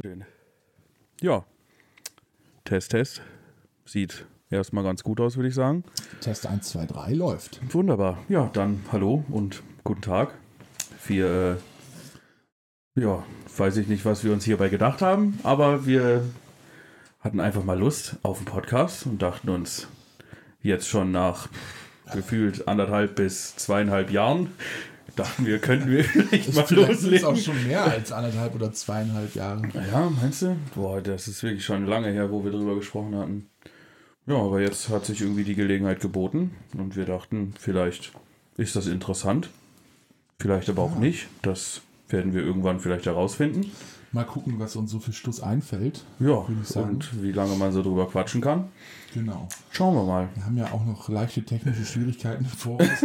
Schön. Ja. Test, Test. Sieht erstmal ganz gut aus, würde ich sagen. Test 1, 2, 3 läuft. Wunderbar. Ja, dann hallo und guten Tag. Wir, äh, ja, weiß ich nicht, was wir uns hierbei gedacht haben, aber wir hatten einfach mal Lust auf einen Podcast und dachten uns jetzt schon nach gefühlt anderthalb bis zweieinhalb Jahren, dachten wir, könnten wir vielleicht mal Vielleicht sind es loslegen. auch schon mehr als anderthalb oder zweieinhalb Jahre. Ja, meinst du? Boah, das ist wirklich schon lange her, wo wir darüber gesprochen hatten. Ja, aber jetzt hat sich irgendwie die Gelegenheit geboten und wir dachten, vielleicht ist das interessant. Vielleicht aber auch nicht. Das werden wir irgendwann vielleicht herausfinden. Mal gucken, was uns so für Stuss einfällt. Ja, und wie lange man so drüber quatschen kann. Genau. Schauen wir mal. Wir haben ja auch noch leichte technische Schwierigkeiten vor uns.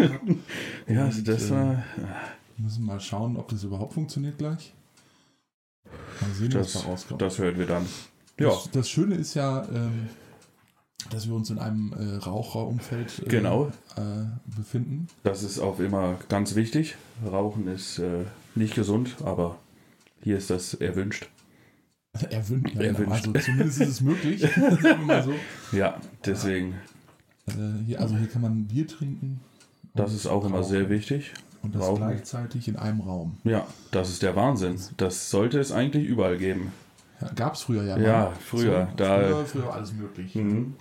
Ja, Und, das äh, war. müssen mal schauen, ob das überhaupt funktioniert gleich. Mal sehen, was Das, da rauskommt. das hören wir dann. Ja, Das, das Schöne ist ja, ähm, dass wir uns in einem äh, Raucherumfeld äh, Genau. äh, befinden. das ist auch immer ganz wichtig. Rauchen ist äh, nicht gesund, aber hier ist das erwünscht. Erwünscht. Erwünscht. Also zumindest ist es möglich. sagen wir mal so. Ja, deswegen. Äh, hier, also hier kann man Bier trinken. Das ist auch immer rauchen. sehr wichtig. Und das rauchen. gleichzeitig in einem Raum. Ja, das ist der Wahnsinn. Das sollte es eigentlich überall geben. Ja, Gab es früher ja. Ja, mal. früher, da- früher, früher war alles möglich. Mhm.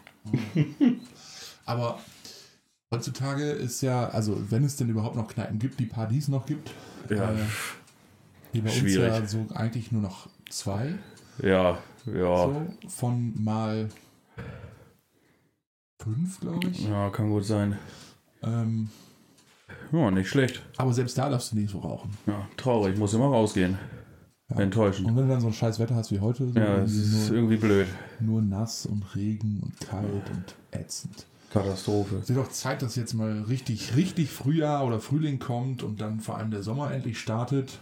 Aber heutzutage ist ja, also wenn es denn überhaupt noch Kneipen gibt, die es noch gibt, Ja, äh, hier bei schwierig. uns ja so eigentlich nur noch zwei. Ja, ja. So, von mal fünf, glaube ich. Ja, kann gut sein. Ähm, Ja, nicht schlecht. aber selbst da darfst du nicht so rauchen. Ja, traurig, muss immer rausgehen. Ja. Enttäuschend. Und wenn du dann so ein scheiß Wetter hast wie heute, so Ja, es ist nur, irgendwie blöd. nur nass und Regen und kalt und ätzend. Katastrophe. Es wird auch Zeit, dass jetzt mal richtig, richtig Frühjahr oder Frühling kommt und dann vor allem der Sommer endlich startet.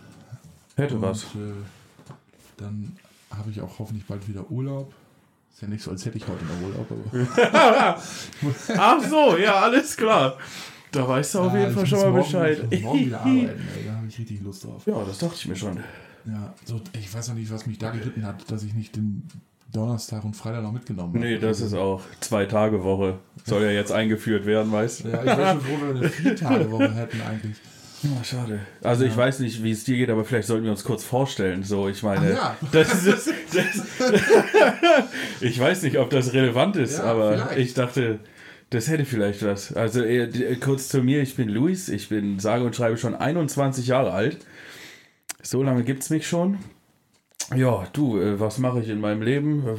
Hätte und, was. Äh, dann habe ich auch hoffentlich bald wieder Urlaub. Ist ja nicht so, als hätte ich heute noch Urlaub. Aber Ach so, ja, alles klar. Da weißt du auf jeden Fall schon mal Bescheid. Ich muss morgen wieder arbeiten, ey. Da habe ich richtig Lust drauf. Ja, das dachte ich mir schon. Ja, so, ich weiß noch nicht, was mich da geritten hat, dass ich nicht den Donnerstag und Freitag noch mitgenommen habe. Nee, das ist auch zwei Tage Woche. Soll ja jetzt eingeführt werden, weißt du? Ja, ich wäre schon froh, wenn wir eine Vier-Tage-Woche hätten eigentlich. Ja, schade. Also ich weiß nicht, wie es dir geht, aber vielleicht sollten wir uns kurz vorstellen. So, ich meine, ja. das ist, das, ich weiß nicht, ob das relevant ist, Ja, aber vielleicht. ich dachte, das hätte vielleicht was. Also äh, die- kurz zu mir, ich bin Luis, ich bin sage und schreibe schon 21 Jahre alt. So lange gibt's mich schon. Ja, du, äh, was mache ich in meinem Leben? Äh,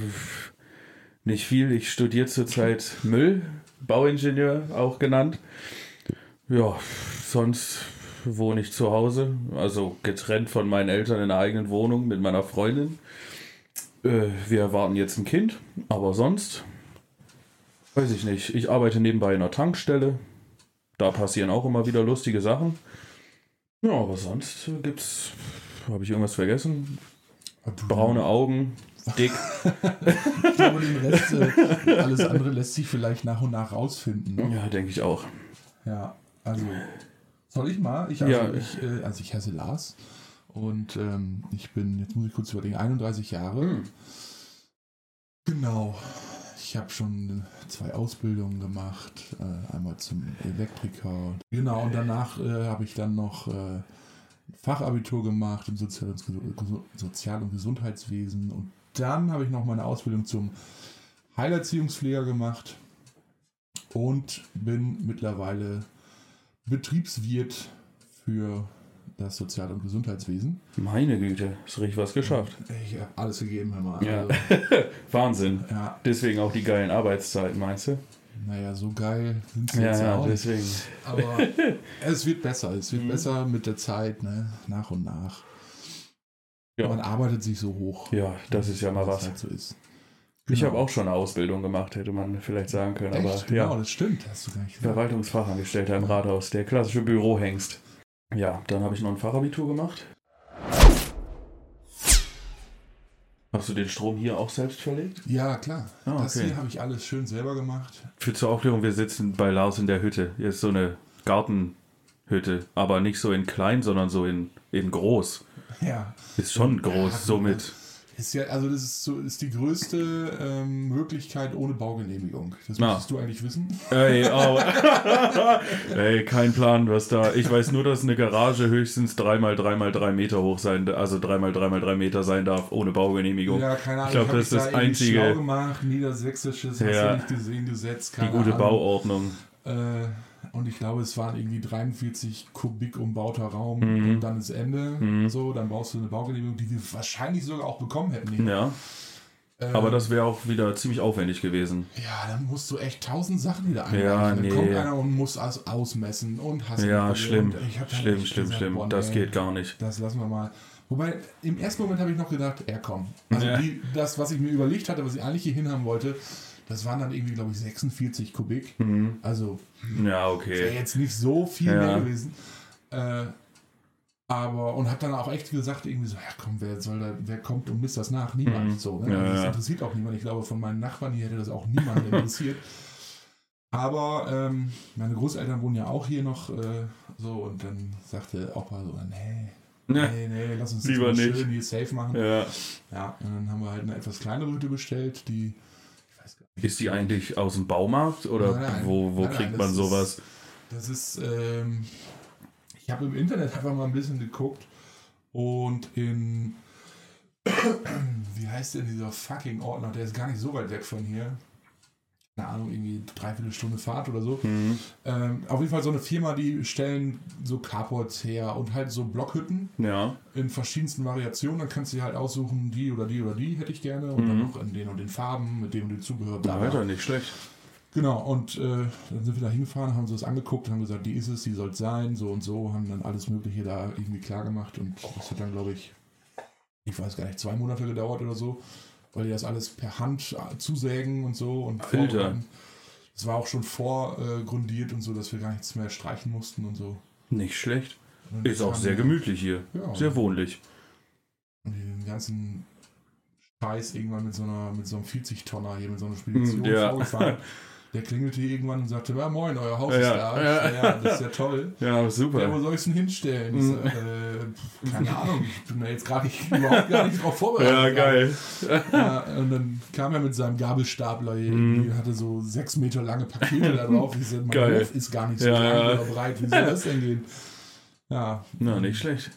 Nicht viel. Ich studiere zurzeit Müll, Bauingenieur auch genannt. Ja, sonst wohne ich zu Hause, also getrennt von meinen Eltern in einer eigenen Wohnung mit meiner Freundin. Äh, wir erwarten jetzt ein Kind, aber sonst weiß ich nicht. Ich arbeite nebenbei in einer Tankstelle. Da passieren auch immer wieder lustige Sachen. Ja, aber sonst gibt's. Habe ich irgendwas vergessen? Braune Augen, dick. Ich glaube, den Rest, äh, alles andere lässt sich vielleicht nach und nach rausfinden. Ne? Ja, denke ich auch. Ja, also soll ich mal? Ich, also, Ja. ich, äh, also ich heiße Lars und ähm, ich bin, jetzt muss ich kurz überlegen, 31 Jahre. Hm. Genau. Ich habe schon zwei Ausbildungen gemacht, äh, einmal zum Elektriker. Genau, und danach äh, habe ich dann noch äh, Fachabitur gemacht im Sozial- und, Sozial- und Gesundheitswesen. Und dann habe ich noch meine Ausbildung zum Heilerziehungspfleger gemacht und bin mittlerweile Betriebswirt für das Sozial- und Gesundheitswesen. Meine Güte, ist richtig was geschafft. Ich habe alles gegeben, hör mal. Ja. Also, Wahnsinn. ja, Deswegen auch die geilen Arbeitszeiten, meinst du? naja, so geil sind sie Ja, jetzt ja, auch deswegen. Aber es wird besser. Es Mhm. wird besser mit der Zeit, ne? nach und nach. Ja. Man arbeitet sich so hoch. Ja, das ist ja mal was. Halt so ist. Ich Genau. habe auch schon eine Ausbildung gemacht, hätte man vielleicht sagen können. Aber Echt? Genau, ja, das stimmt. Hast du gar nicht gesagt. Verwaltungsfachangestellter im Rathaus, der klassische Bürohengst. Ja, dann habe ich noch ein Fachabitur gemacht. Hast du den Strom hier auch selbst verlegt? Ja, klar. Ah, Das okay. hier habe ich alles schön selber gemacht. Für zur Aufklärung, wir sitzen bei Lars in der Hütte. Hier ist so eine Gartenhütte, aber nicht so in klein, sondern so in, in groß. Ja. Ist schon groß, Ja, so mit Ist ja, also das ist so ist die größte ähm, Möglichkeit ohne Baugenehmigung. Das Na. müsstest du eigentlich wissen. Ey, oh. Ey, kein Plan, was da. Ich weiß nur, dass eine Garage höchstens 3x3x3 Meter hoch sein, also 3x3x3 Meter sein darf, ohne Baugenehmigung. Ja, keine Ahnung. Ich glaube, das ist das da einzige- Schlau gemacht, niedersächsisches, hast Ja. du nicht gesehen, Gesetz, Die keine gute Ahnung. Bauordnung. Äh, und ich glaube, es waren irgendwie 43 Kubik umbauter Raum Mhm. und dann ist Ende. So, dann brauchst du eine Baugenehmigung, die wir wahrscheinlich sogar auch bekommen hätten. Ja, Äh, aber das wäre auch wieder ziemlich aufwendig gewesen. Ja, dann musst du echt tausend Sachen wieder einreichen. Ja, dann nee. kommt einer und muss aus, ausmessen und hast Ja, schlimm. dann Schlimm, schlimm, gesagt, schlimm. boah, Das nee, geht gar nicht. Das lassen wir mal. Wobei, im ersten Moment habe ich noch gedacht, ja komm. Also Ja. die, das, was ich mir überlegt hatte, was ich eigentlich hier hinhaben wollte, das waren dann irgendwie, glaube ich, 46 Kubik. Also Ja, wäre okay. jetzt nicht so viel Ja. mehr gewesen. Äh, aber, und hat dann auch echt gesagt, irgendwie so, ja komm, wer soll da, wer kommt und misst das nach? Niemand. So, ne? Ja, Also das ja. interessiert auch niemand. Ich glaube, von meinen Nachbarn hier hätte das auch niemand interessiert. Aber ähm, meine Großeltern wohnen ja auch hier noch äh, so und dann sagte Opa so, nee, Ja. nee, nee, lass uns das Lieber mal nicht. schön hier safe machen. Ja. Ja, und dann haben wir halt eine etwas kleinere Hütte bestellt, die, ich weiß gar nicht, Ist die eigentlich aus dem Baumarkt oder Nein, nein. wo, wo Nein, kriegt man ist- sowas? Das ist, ähm, ich habe im Internet einfach mal ein bisschen geguckt und in, wie heißt denn dieser fucking Ordner, der ist gar nicht so weit weg von hier. Keine Ahnung, irgendwie dreiviertel Stunde Fahrt oder so. Mhm. Ähm, auf jeden Fall so eine Firma, die stellen so Carports her und halt so Blockhütten Ja. in verschiedensten Variationen. Dann kannst du dir halt aussuchen, die oder die oder die hätte ich gerne. Und dann noch in den und den Farben, mit dem und dem Zubehör. bla, bla. Alter, nicht schlecht. Genau, und äh, dann sind wir da hingefahren, haben uns das angeguckt haben gesagt, die ist es, die soll es sein, so und so, haben dann alles Mögliche da irgendwie klar gemacht und das hat dann, glaube ich, ich weiß gar nicht, zwei Monate gedauert oder so, weil die das alles per Hand äh, zusägen und so und vorbereiten. Es war auch schon vorgrundiert und so, dass wir gar nichts mehr streichen mussten und so. Nicht schlecht. Ist auch sehr gemütlich hier. Ja. Sehr wohnlich. Und den ganzen Scheiß irgendwann mit so einer, mit so einem 40-Tonner hier, mit so einer Spedition Hm, ja. vorgefahren. Der klingelte irgendwann und sagte, ja moin, euer Haus Ja, ist da. ja. Ja, das ist ja toll. Ja, Ja, wo super. soll ich es denn hinstellen? Ich so, Mhm. äh, keine Ahnung, ich bin da jetzt gerade überhaupt gar nicht drauf vorbereitet. Ja, geil. Ja, und dann kam er mit seinem Gabelstapler Mhm. hatte so sechs Meter lange Pakete da drauf. Ich so, mein Geil. Hof ist gar nicht so Ja, oder breit. Wie soll das denn gehen? Ja, Na, nicht schlecht.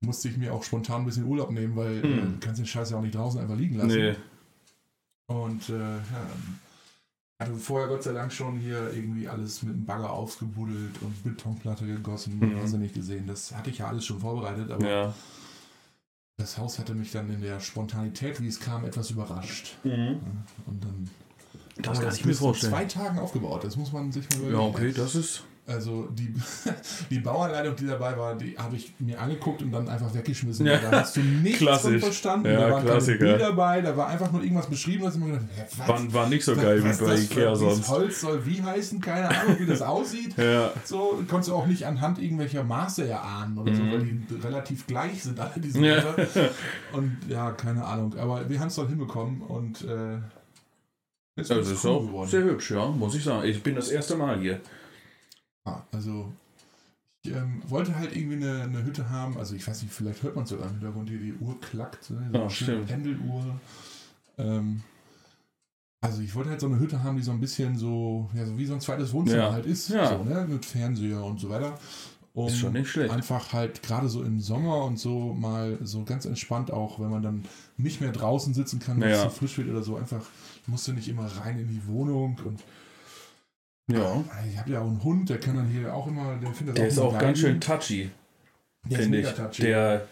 musste ich mir auch spontan ein bisschen Urlaub nehmen, weil Hm. äh, du kannst den Scheiß ja auch nicht draußen einfach liegen lassen. Nee. Und äh, ja, hatte vorher Gott sei Dank schon hier irgendwie alles mit dem Bagger aufgebuddelt und Betonplatte gegossen. Mhm. Hast du nicht gesehen. Das hatte ich ja alles schon vorbereitet, aber Ja. das Haus hatte mich dann in der Spontanität, wie es kam, etwas überrascht. Mhm. Ja, Und dann Das kann ich mir vorstellen. zwei Tagen aufgebaut. Das muss man sich mal Ja, überlegen. okay, das ist. Also die, die Bauanleitung, die dabei war, die habe ich mir angeguckt und dann einfach weggeschmissen. Ja. Da hast du nichts Klassisch. von verstanden. Ja, da waren Klassiker. keine Bilder dabei, da war einfach nur irgendwas beschrieben, was ich mir gedacht was? War, war nicht so geil was wie bei das Ikea sonst. Holz soll wie heißen, keine Ahnung, wie das aussieht. Ja. So konntest du auch nicht anhand irgendwelcher Maße erahnen oder so, Mhm. weil die relativ gleich sind, alle diese Ja. Bilder. Und ja, keine Ahnung. Aber wir haben es dann hinbekommen und äh, ist Also ganz ist cool auch geworden. sehr hübsch, ja, muss ich sagen. Ich bin das erste Mal hier. Ja, also ich ähm, wollte halt irgendwie eine, eine Hütte haben, also ich weiß nicht, vielleicht hört man es sogar im Hintergrund hier, die Uhr klackt, ne? so eine schöne stimmt. Pendeluhr. Ähm, also ich wollte halt so eine Hütte haben, die so ein bisschen so, ja, so wie so ein zweites Wohnzimmer Ja. halt ist, Ja. so, ne? mit Fernseher und so weiter. Um Ist schon nicht schlecht. Einfach halt gerade so im Sommer und so mal so ganz entspannt auch, wenn man dann nicht mehr draußen sitzen kann, wenn es zu frisch wird oder so, einfach musst du nicht immer rein in die Wohnung und Ja. ich habe ja auch einen Hund, der kann dann hier auch immer, der findet Der das ist auch geil. ganz schön touchy, finde ich. touchy. Der,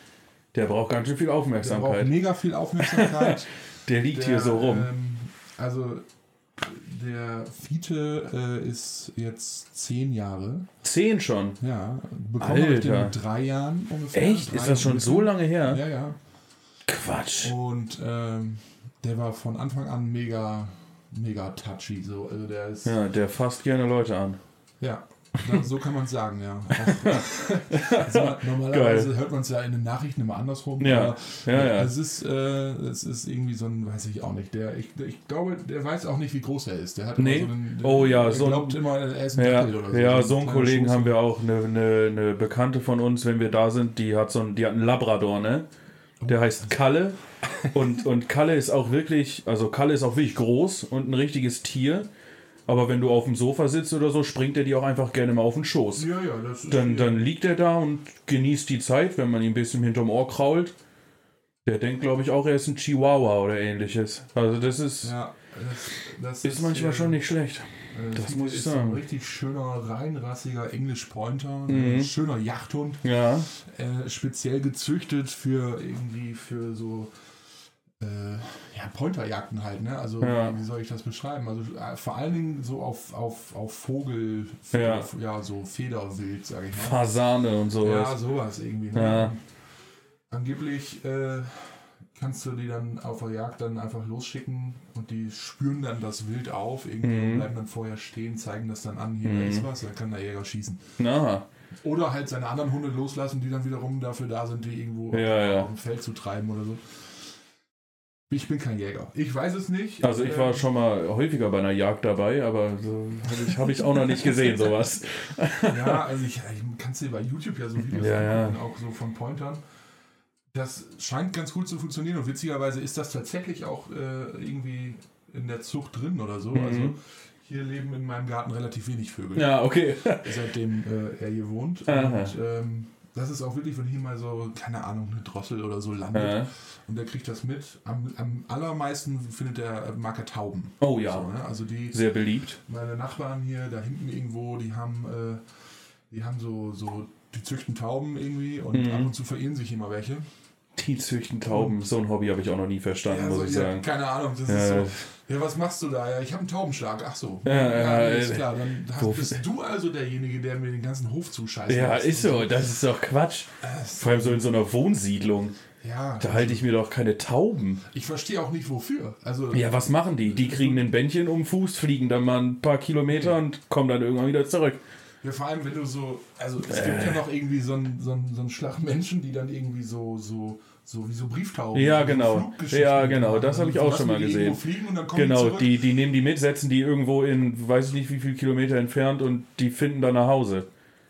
der braucht ganz schön viel Der braucht Aufmerksamkeit. mega viel Aufmerksamkeit. Der liegt Der, hier so rum. Ähm, also der Fiete äh, ist jetzt zehn Jahre. Zehn schon. Ja, bekommen habe ich den mit drei Jahren ungefähr. Echt? Drei Ist das schon so lange her? Ja, ja. Quatsch. Und ähm, der war von Anfang an mega, mega touchy. So. Also der ist, ja, Ja, der fasst gerne Leute an. dann- so kann man es sagen, ja. Also normalerweise hört man es ja in den Nachrichten immer andersrum. Ja, ja, ja. Es ist, äh, es ist irgendwie so ein, weiß ich auch nicht. Der, ich, ich glaube, der weiß auch nicht, wie groß er ist. Der hat Nee? so einen, der, Oh ja, so ein- glaubt immer, er ist ein Ja, Dackel oder so. ja ein so einen Kollegen Schoß. haben wir auch. Eine, eine, eine Bekannte von uns, wenn wir da sind, die hat so einen, die hat einen Labrador, ne? Der heißt Kalle. Und, und Kalle ist auch wirklich, also Kalle ist auch wirklich groß und ein richtiges Tier. Aber wenn du auf dem Sofa sitzt oder so, springt er dir auch einfach gerne mal auf den Schoß. Ja, ja, das ist. Dann, dann liegt er da und genießt die Zeit, wenn man ihn ein bisschen hinterm Ohr krault. Der denkt, glaube ich, auch, er ist ein Chihuahua oder ähnliches. Also das ist, ja, das, das ist manchmal äh, schon nicht schlecht. Äh, das ist- muss ich ist sagen. Mhm. Ein richtig schöner, reinrassiger English Pointer. Ein schöner Jachthund. Ja, äh, speziell gezüchtet für irgendwie für so äh, ja, Pointerjagden halt, ne? Also Ja. wie soll ich das beschreiben? Also äh, vor allen Dingen so auf, auf, auf Vogel, Ja. auf, ja, so Federwild, sag ich mal. Fasane und Ja, sowas. sowas irgendwie. Ne? Ja. Angeblich äh, kannst du die dann auf der Jagd dann einfach losschicken und die spüren dann das Wild auf, irgendwie Mhm. und bleiben dann vorher stehen, zeigen das dann an, hier da ist was, dann kann der Jäger schießen. Na, Oder halt seine anderen Hunde loslassen, die dann wiederum dafür da sind, die irgendwo Ja, ja. auf dem Feld zu treiben oder so. Ich bin kein Jäger. Ich weiß es nicht. also ich war Ähm, schon mal häufiger bei einer Jagd dabei, aber so habe ich, hab ich auch noch nicht gesehen, sowas. Ja, also ich, ich kannst dir bei YouTube ja so Videos Ja, ja. auch so von Pointern. Das scheint ganz gut zu funktionieren und witzigerweise ist das tatsächlich auch äh, irgendwie in der Zucht drin oder so. Mhm. Also hier leben in meinem Garten relativ wenig Vögel, Ja, okay. seitdem äh, er hier wohnt. Aha. Und ähm, das ist auch wirklich, wenn hier mal so, keine Ahnung, eine Drossel oder so landet Ja. und der kriegt das mit. Am, am allermeisten findet er, mag er Tauben. Oh ja, So, ne? Also die, sehr beliebt. meine Nachbarn hier da hinten irgendwo, die haben, äh, die haben so, so, die züchten Tauben irgendwie und Mhm. ab und zu verirren sich immer welche. Die züchten Tauben, so ein Hobby habe ich auch noch nie verstanden, muss so, ich ja, sagen. keine Ahnung, das Ja. ist so. Ja, was machst du da? Ja, ich habe einen Taubenschlag. Ach so. Ja, ja, ist äh, klar. Dann hast, bist du also derjenige, der mir den ganzen Hof zuscheißt. Ja, ist so, das ist doch Quatsch. Ist- Vor allem so in so einer Wohnsiedlung. Ja, Da halte ich mir doch keine Tauben. ich verstehe auch nicht wofür. Also, Ja, was machen die? Die kriegen ein Bändchen um den Fuß, fliegen dann mal ein paar Kilometer und kommen dann irgendwann wieder zurück. Ja, vor allem, wenn du so, also es Äh. gibt ja noch irgendwie so einen so einen- so einen Schlag Menschen, die dann irgendwie so, so, so wie so Brieftauben. Ja, genau. Ja, genau, das habe ich Dann auch schon mal die gesehen. kommen Genau, zurück. die, die nehmen die mit, setzen die irgendwo in, weiß ich nicht wie viele Kilometer entfernt und die finden dann nach Hause.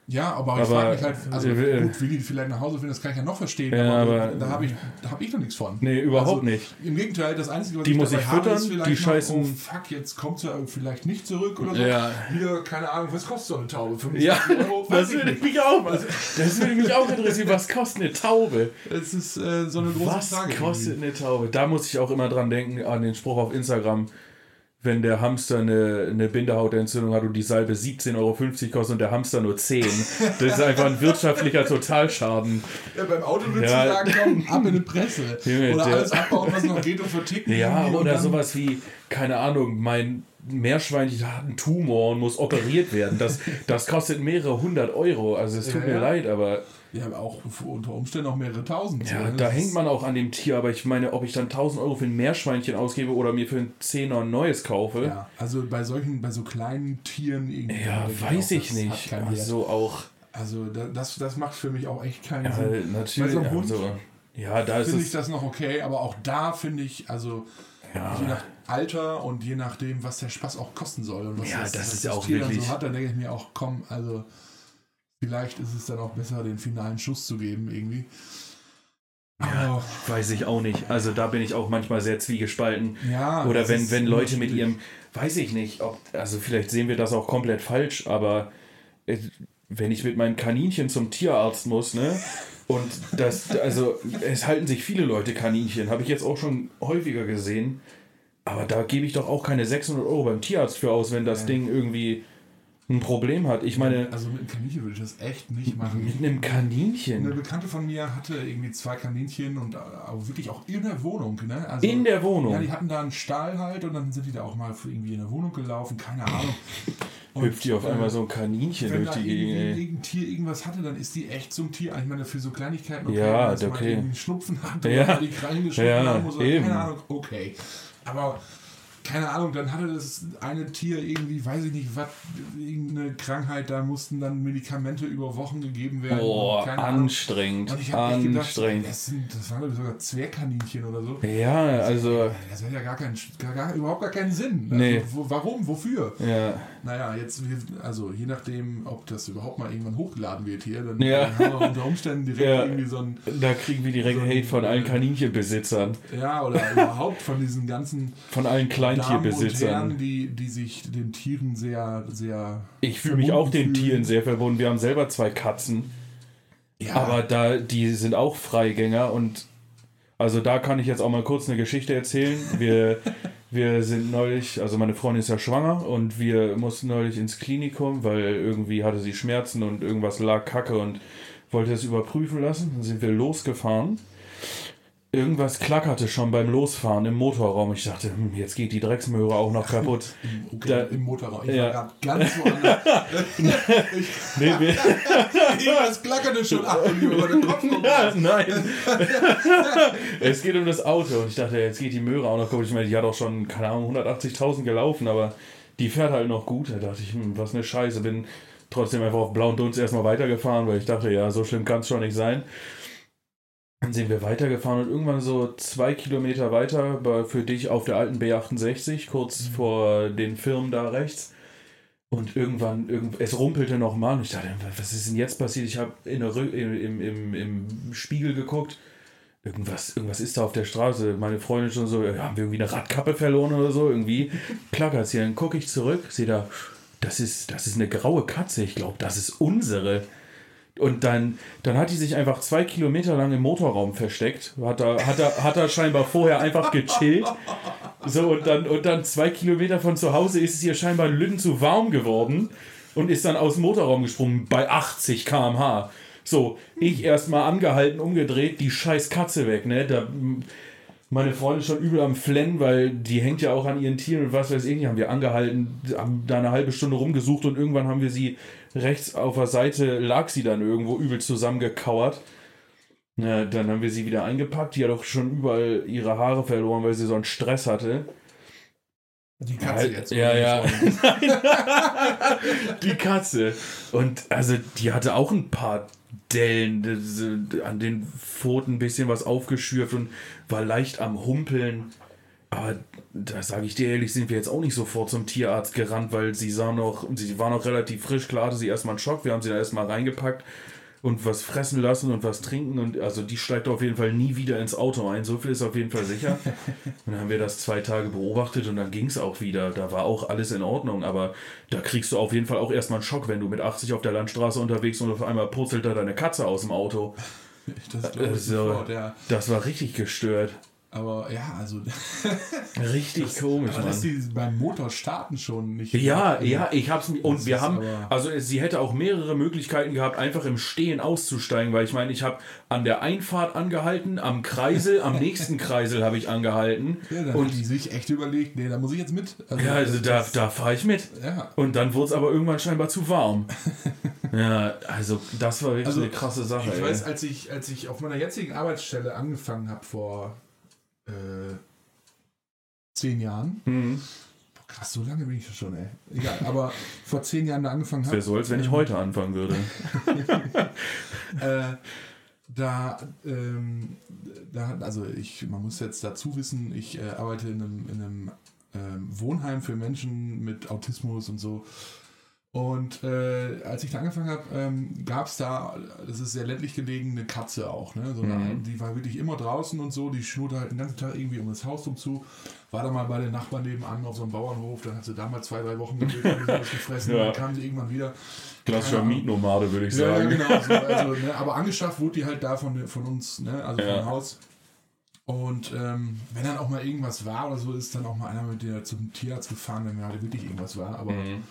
Ja, aber, ich Aber, frage mich halt, also äh, gut, wie die vielleicht nach Hause finden, das kann ich ja noch verstehen, Ja, aber, aber- da habe ich, da hab ich noch nichts von. Nee, überhaupt Also, nicht. Im Gegenteil, das Einzige, was Die ich muss ich habe, füttern, ist vielleicht die noch, scheißen- Oh fuck, jetzt kommt sie vielleicht nicht zurück oder so. Ja. Hier, keine Ahnung, was kostet so eine Taube? 25 Ja, Euro? das Weiß ich würde nicht. mich auch mal. Das würde mich auch interessieren. Was kostet eine Taube? Es ist äh, so eine große Was Frage. kostet eine Taube? Da muss ich auch immer dran denken, an den Spruch auf Instagram, wenn der Hamster eine, eine Bindehautentzündung hat und die Salbe 17,50 Euro kostet und der Hamster nur 10. Das ist einfach ein wirtschaftlicher Totalschaden. Ja, beim Auto würdest Ja. du sagen, komm, ab in die Presse. Junge, oder der- alles abbauen, was noch geht und verticken. Ja, oder sowas wie, keine Ahnung, mein Meerschweinchen hat einen Tumor und muss operiert werden. Das, das kostet mehrere hundert Euro. Also es tut Ja, mir ja. leid, aber Ja, auch unter Umständen auch mehrere tausend. ja, da Das hängt man auch an dem Tier. Aber ich meine, ob ich dann 1000 Euro für ein Meerschweinchen ausgebe oder mir für einen Zehner ein neues kaufe, ja, Ja, also bei solchen, bei so kleinen Tieren irgendwie. denke weiß auch, ich das nicht. Also auch, Also da- das, das macht für mich auch echt keinen ja, Sinn. natürlich. Bei so einem Hund also, ja, da ist Finde ich das noch okay, aber auch da finde ich, also Ja. je nach Alter und je nachdem, was der Spaß auch kosten soll und was Ja, das, das was ist ja auch Tier dann wirklich- so hat, dann denke ich mir auch, komm, also vielleicht ist es dann auch besser, den finalen Schuss zu geben irgendwie. Aber, Weiß ich auch nicht. Also da bin ich auch manchmal sehr zwiegespalten. ja. Oder wenn, wenn Leute mit ihrem, weiß ich nicht, ob, also vielleicht sehen wir das auch komplett falsch, aber äh, wenn ich mit meinem Kaninchen zum Tierarzt muss, ne? Und das, also es halten sich viele Leute Kaninchen, habe ich jetzt auch schon häufiger gesehen. Aber da gebe ich doch auch keine 600 Euro beim Tierarzt für aus, wenn das Ja. Ding irgendwie ein Problem hat. Ich meine, Also mit einem Kaninchen würde ich das echt nicht machen. mit einem Eine Kaninchen Bekannte von mir hatte irgendwie zwei Kaninchen und äh, auch wirklich auch in der Wohnung. Ne? Also, in der Ja, Wohnung die hatten da einen Stall halt und dann sind die da auch mal für irgendwie in der Wohnung gelaufen, keine Ahnung. Und, hüpft die auf äh, einmal so ein Kaninchen Wenn durch da die Gegend. ey. irgendein Tier irgendwas hatte, dann ist die echt zum Tier. Ich meine, für so Kleinigkeiten, Ja, wenn es mal okay. einen Schnupfen hat Ja. oder die Krallen geschnitten Ja, haben oder eben. keine Ahnung, okay. Aber keine Ahnung, dann hatte das eine Tier irgendwie, weiß ich nicht, was, irgendeine Krankheit, da mussten dann Medikamente über Wochen gegeben werden. Ahnung. anstrengend. Und ich habe gedacht, Anstrengend. das, sind, das waren sogar Zwergkaninchen oder so. Ja, also, Das hat ja gar keinen, gar, gar, überhaupt gar keinen Sinn. Also, Nee. wo, warum? Wofür? ja. Naja, jetzt, also je nachdem, ob das überhaupt mal irgendwann hochgeladen wird hier, dann, Ja. haben wir unter Umständen direkt Ja. irgendwie so ein, Da kriegen wir direkt So ein- Hate von allen Kaninchenbesitzern. ja, oder überhaupt von diesen ganzen Von allen Kleintierbesitzern. Herren, die, die sich den Tieren sehr, sehr. Ich fühle mich auch den Tieren sehr verbunden. Wir haben selber zwei Katzen. Ja, Aber da, die sind auch Freigänger und also da kann ich jetzt auch mal kurz eine Geschichte erzählen. Wir, wir sind neulich, also meine Freundin ist ja schwanger und wir mussten neulich ins Klinikum, weil irgendwie hatte sie Schmerzen und irgendwas lag kacke und wollte es überprüfen lassen. Dann sind wir losgefahren. Irgendwas klackerte schon beim Losfahren im Motorraum. Ich dachte, hm, jetzt geht die Drecksmöhre auch noch kaputt. okay, da- im Motorraum. Ich ja. war gerade ganz woanders. ich, Nee, wir, irgendwas klackerte schon. Ach, du lieber, der Kopf raus. Nein. es geht um das Auto. Und ich dachte, jetzt geht die Möhre auch noch kaputt. Ich meine, die hat auch schon, keine Ahnung, 180.000 gelaufen, aber die fährt halt noch gut. Da dachte ich, hm, was eine Scheiße. Bin trotzdem einfach auf blauen Dunst erstmal weitergefahren, weil ich dachte, ja, so schlimm kann es schon nicht sein. Dann sind wir weitergefahren und irgendwann so zwei Kilometer weiter bei- für dich auf der alten B68, kurz vor den Firmen da rechts. Und irgendwann, irgend, es rumpelte nochmal und ich dachte, was ist denn jetzt passiert? Ich habe in der Rü- im, im, im, im Spiegel geguckt. Irgendwas, irgendwas ist da auf der Straße. Meine Freundin schon so, ja, haben wir irgendwie eine Radkappe verloren oder so? Irgendwie klackert hier. Dann gucke ich zurück, sehe da, das ist, das ist eine graue Katze. Ich glaube, das ist unsere. Und dann, dann hat die sich einfach zwei Kilometer lang im Motorraum versteckt. Hat da, hat da, hat da scheinbar vorher einfach gechillt. So, und dann, und dann zwei Kilometer von zu Hause ist es ihr scheinbar Lütten zu warm geworden und ist dann aus dem Motorraum gesprungen bei 80 km/h. So, ich erstmal angehalten, umgedreht, die scheiß Katze weg, ne? Da, meine Freundin schon übel am Flennen, weil die hängt ja auch an ihren Tieren und was weiß ich nicht. Haben wir angehalten, haben da eine halbe Stunde rumgesucht und irgendwann haben wir sie rechts auf der Seite, lag sie dann irgendwo übel zusammengekauert. Ja, dann haben wir sie wieder eingepackt. Die hat auch schon überall ihre Haare verloren, weil sie so einen Stress hatte. Die Katze Ja, jetzt. ja, ja. Die Katze. Und also die hatte auch ein paar Dellen an den Pfoten ein bisschen was aufgeschürft und war leicht am Humpeln. Aber da sage ich dir ehrlich, sind wir jetzt auch nicht sofort zum Tierarzt gerannt, weil sie sah noch, sie war noch relativ frisch, klar hatte sie erstmal einen Schock, wir haben sie dann erstmal reingepackt und was fressen lassen und was trinken und also die steigt auf jeden Fall nie wieder ins Auto ein, so viel ist auf jeden Fall sicher. Und dann haben wir das zwei Tage beobachtet und dann ging es auch wieder. Da war auch alles in Ordnung, aber da kriegst du auf jeden Fall auch erstmal einen Schock, wenn du mit 80 auf der Landstraße unterwegs und auf einmal purzelt da deine Katze aus dem Auto. Das glaube ich So. sofort, ja. Das war richtig gestört. Aber ja, also. Richtig komisch, Aber dass Mann. die beim Motorstarten schon nicht. Ja, ja, ich hab's. Und Das wir haben. Also, sie hätte auch mehrere Möglichkeiten gehabt, einfach im Stehen auszusteigen, weil ich meine, ich habe an der Einfahrt angehalten, am Kreisel, am nächsten Kreisel habe ich angehalten. Ja, dann und die sich echt überlegt, nee, da muss ich jetzt mit. ja, also da, da fahre ich mit. Ja. Und dann wurde es aber irgendwann scheinbar zu warm. ja, also das war wirklich Also, eine krasse Sache. Ich ey. weiß, als ich, als ich auf meiner jetzigen Arbeitsstelle angefangen habe vor äh, zehn Jahren. Mhm. Boah, krass, so lange bin ich schon, ey. Egal, aber vor zehn Jahren da angefangen habe. wäre so, als wenn ich heute anfangen würde. äh, da, ähm, da, also ich, man muss jetzt dazu wissen, ich äh, arbeite in einem, in einem ähm, Wohnheim für Menschen mit Autismus und so. Und äh, als ich da angefangen habe, ähm, gab es da, das ist sehr ländlich gelegen, eine Katze auch. Ne? So eine, Mhm. Die war wirklich immer draußen und so, die schnurrte halt den ganzen Tag irgendwie um das Haus rum zu. War da mal bei den Nachbarn nebenan auf so einem Bauernhof, dann hat sie da mal zwei, drei Wochen gefressen, Ja. dann kam sie irgendwann wieder. Klassischer. Mietnomade, würde ich Ja, ja, sagen. genau. So, also, ne, aber angeschafft wurde die halt da von, von uns, ne, also Ja. vom Haus. Und ähm, wenn dann auch mal irgendwas war oder so, ist dann auch mal einer mit der zum Tierarzt gefahren, wenn mir halt wirklich irgendwas war. Aber Mhm.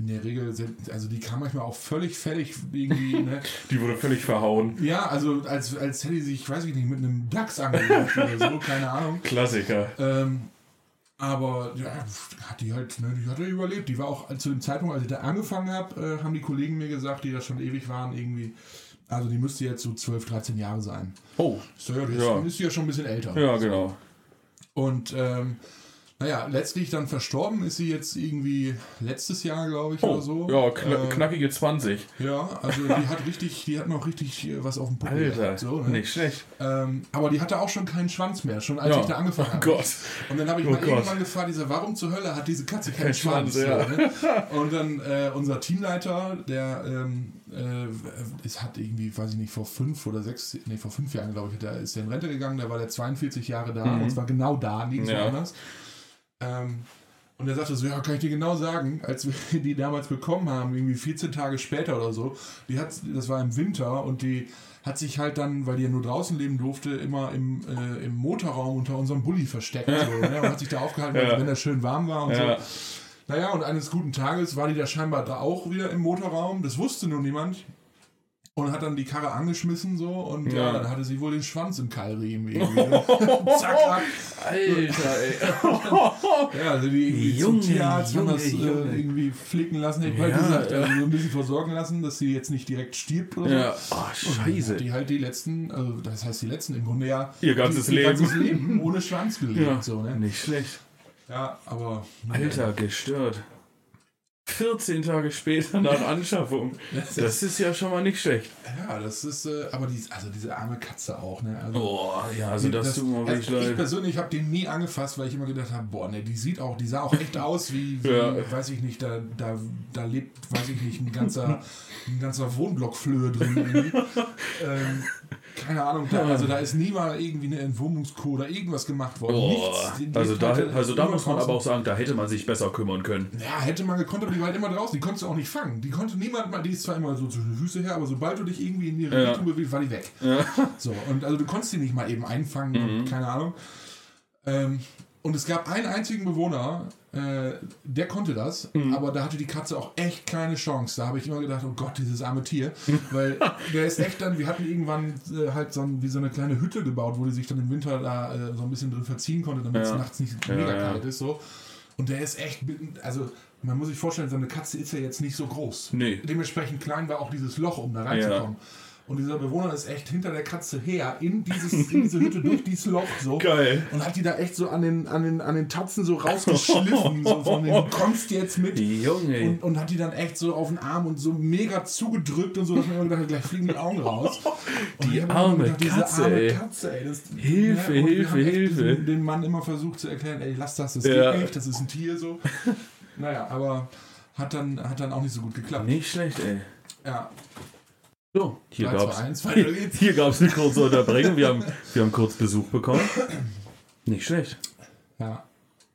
In der Regel, sind, also die kam manchmal auch völlig fertig irgendwie, ne? Die wurde völlig verhauen. Ja, also als, als hätte sie sich, weiß ich nicht, mit einem Dachs angelegt oder so, keine Ahnung. Klassiker. Ähm, aber ja, hat die halt, ne, die hat ja überlebt. Die war auch zu dem Zeitpunkt, als ich da angefangen habe, äh, haben die Kollegen mir gesagt, die da schon ewig waren, irgendwie, also die müsste jetzt so 12, 13 Jahre sein. Oh, So, ja, die Ja. Ist, ist ja schon ein bisschen älter. ja, genau. Und ähm, Naja, letztlich dann verstorben ist sie jetzt irgendwie letztes Jahr, glaube ich, oder so. Ja, kn Äh, knackige 20. ja, also die hat richtig, die hat noch richtig was auf dem Puckel Alter, gehabt, so, ne? nicht schlecht. Ähm, aber die hatte auch schon keinen Schwanz mehr, schon als Ja. ich da angefangen Oh habe. Gott. Und dann habe ich Oh mal Gott. irgendwann gefragt, dieser, warum zur Hölle hat diese Katze keinen Kein Schwanz? Schwanz, ja. so, ne? Und dann äh, unser Teamleiter, der ähm, äh, es hat irgendwie, weiß ich nicht, vor fünf oder sechs, nee, vor fünf Jahren, glaube ich, der ist der in Rente gegangen, der war der 42 Jahre da und zwar genau da, nirgendwo Mhm. Ja. anders. Ähm, und er sagte so, ja, kann ich dir genau sagen, als wir die damals bekommen haben, irgendwie 14 Tage später oder so, die hat, das war im Winter und die hat sich halt dann, weil die ja nur draußen leben durfte, immer im, äh, im Motorraum unter unserem Bulli versteckt so, ne, und hat sich da aufgehalten, Ja. wenn er schön warm war und Ja. so. Naja, und eines guten Tages war die da scheinbar da auch wieder im Motorraum, das wusste nur niemand. Und hat dann die Karre angeschmissen so und ja. Ja. dann hatte sie wohl den Schwanz im Keilriemen irgendwie. ne? Zack, zack. Alter, ey. Ja, also die irgendwie Junge, zum Tierarzt haben Junge, das äh, Junge. irgendwie flicken lassen, ich mal Ja, gesagt, ja. also so ein bisschen versorgen lassen, dass sie jetzt nicht direkt stirbt oder Ja, so. oh, scheiße. Die halt die letzten, also das heißt die letzten im Grunde ja Ihr ganzes die, ihr Leben. ganzes Leben ohne Schwanz gelebt. Ja, So, ne? nicht schlecht. ja aber Alter, gestört. 14 Tage später nach Anschaffung. Das ist ja schon mal nicht schlecht. Ja, das ist, äh, aber die, also diese arme Katze auch, ne? Also, Boah, ja, also das, tut mir wirklich also ich leid. persönlich habe den nie angefasst, weil ich immer gedacht habe, boah, ne, die sieht auch, die sah auch echt aus wie, wie Ja. weiß ich nicht, da, da, da lebt, weiß ich nicht, ein ganzer, ein ganzer Wohnblock Flöhe drin irgendwie. ähm, keine Ahnung, da, also da ist nie mal irgendwie eine Entwurmungskur oder irgendwas gemacht worden. Boah, Nichts. Also da, also da muss man draußen. aber auch sagen, da hätte man sich besser kümmern können. Ja, hätte man gekonnt, aber die war halt immer draußen. Die konntest du auch nicht fangen. Die konnte niemand mal, die ist zwar immer so zwischen den Füße her, aber sobald du dich irgendwie in ihre Ja. Richtung bewegst, war die weg. So, und also du konntest die nicht mal eben einfangen Mhm. und keine Ahnung. Ähm, und es gab einen einzigen Bewohner, äh, der konnte das, Mhm. aber da hatte die Katze auch echt keine Chance. Da habe ich immer gedacht, oh Gott, dieses arme Tier. Weil der ist echt dann, wir hatten irgendwann äh, halt so, ein, wie so eine kleine Hütte gebaut, wo die sich dann im Winter da äh, so ein bisschen drin verziehen konnte, damit es Ja. nachts nicht Ja, mega ja. kalt ist. So. Und der ist echt, also man muss sich vorstellen, so eine Katze ist ja jetzt nicht so groß. Nee. Dementsprechend klein war auch dieses Loch, um da reinzukommen. Und dieser Bewohner ist echt hinter der Katze her, in, dieses, in diese Hütte, durch dieses Loch so. Geil. Und hat die da echt so an den, an den, an den Tatzen so rausgeschliffen. so von den, du kommst jetzt mit. Junge. Und, und hat die dann echt so auf den Arm und so mega zugedrückt und so, dass man immer gedacht hat, gleich fliegen die Augen raus. Und Die arme gedacht, diese Katze, arme. Katze, ey. Das, Hilfe, und wir Hilfe, Hilfe. diesen- Den Mann immer versucht zu erklären, ey, lass das, das Ja. geht nicht, das ist ein Tier so. naja, aber hat dann, hat dann auch nicht so gut geklappt. Nicht schlecht, ey. Ja, So, hier 3, 2, gab's, 1, weiter geht's. hier gab's eine kurze Unterbrechung. Wir haben, wir haben kurz Besuch bekommen. Nicht schlecht. Ja,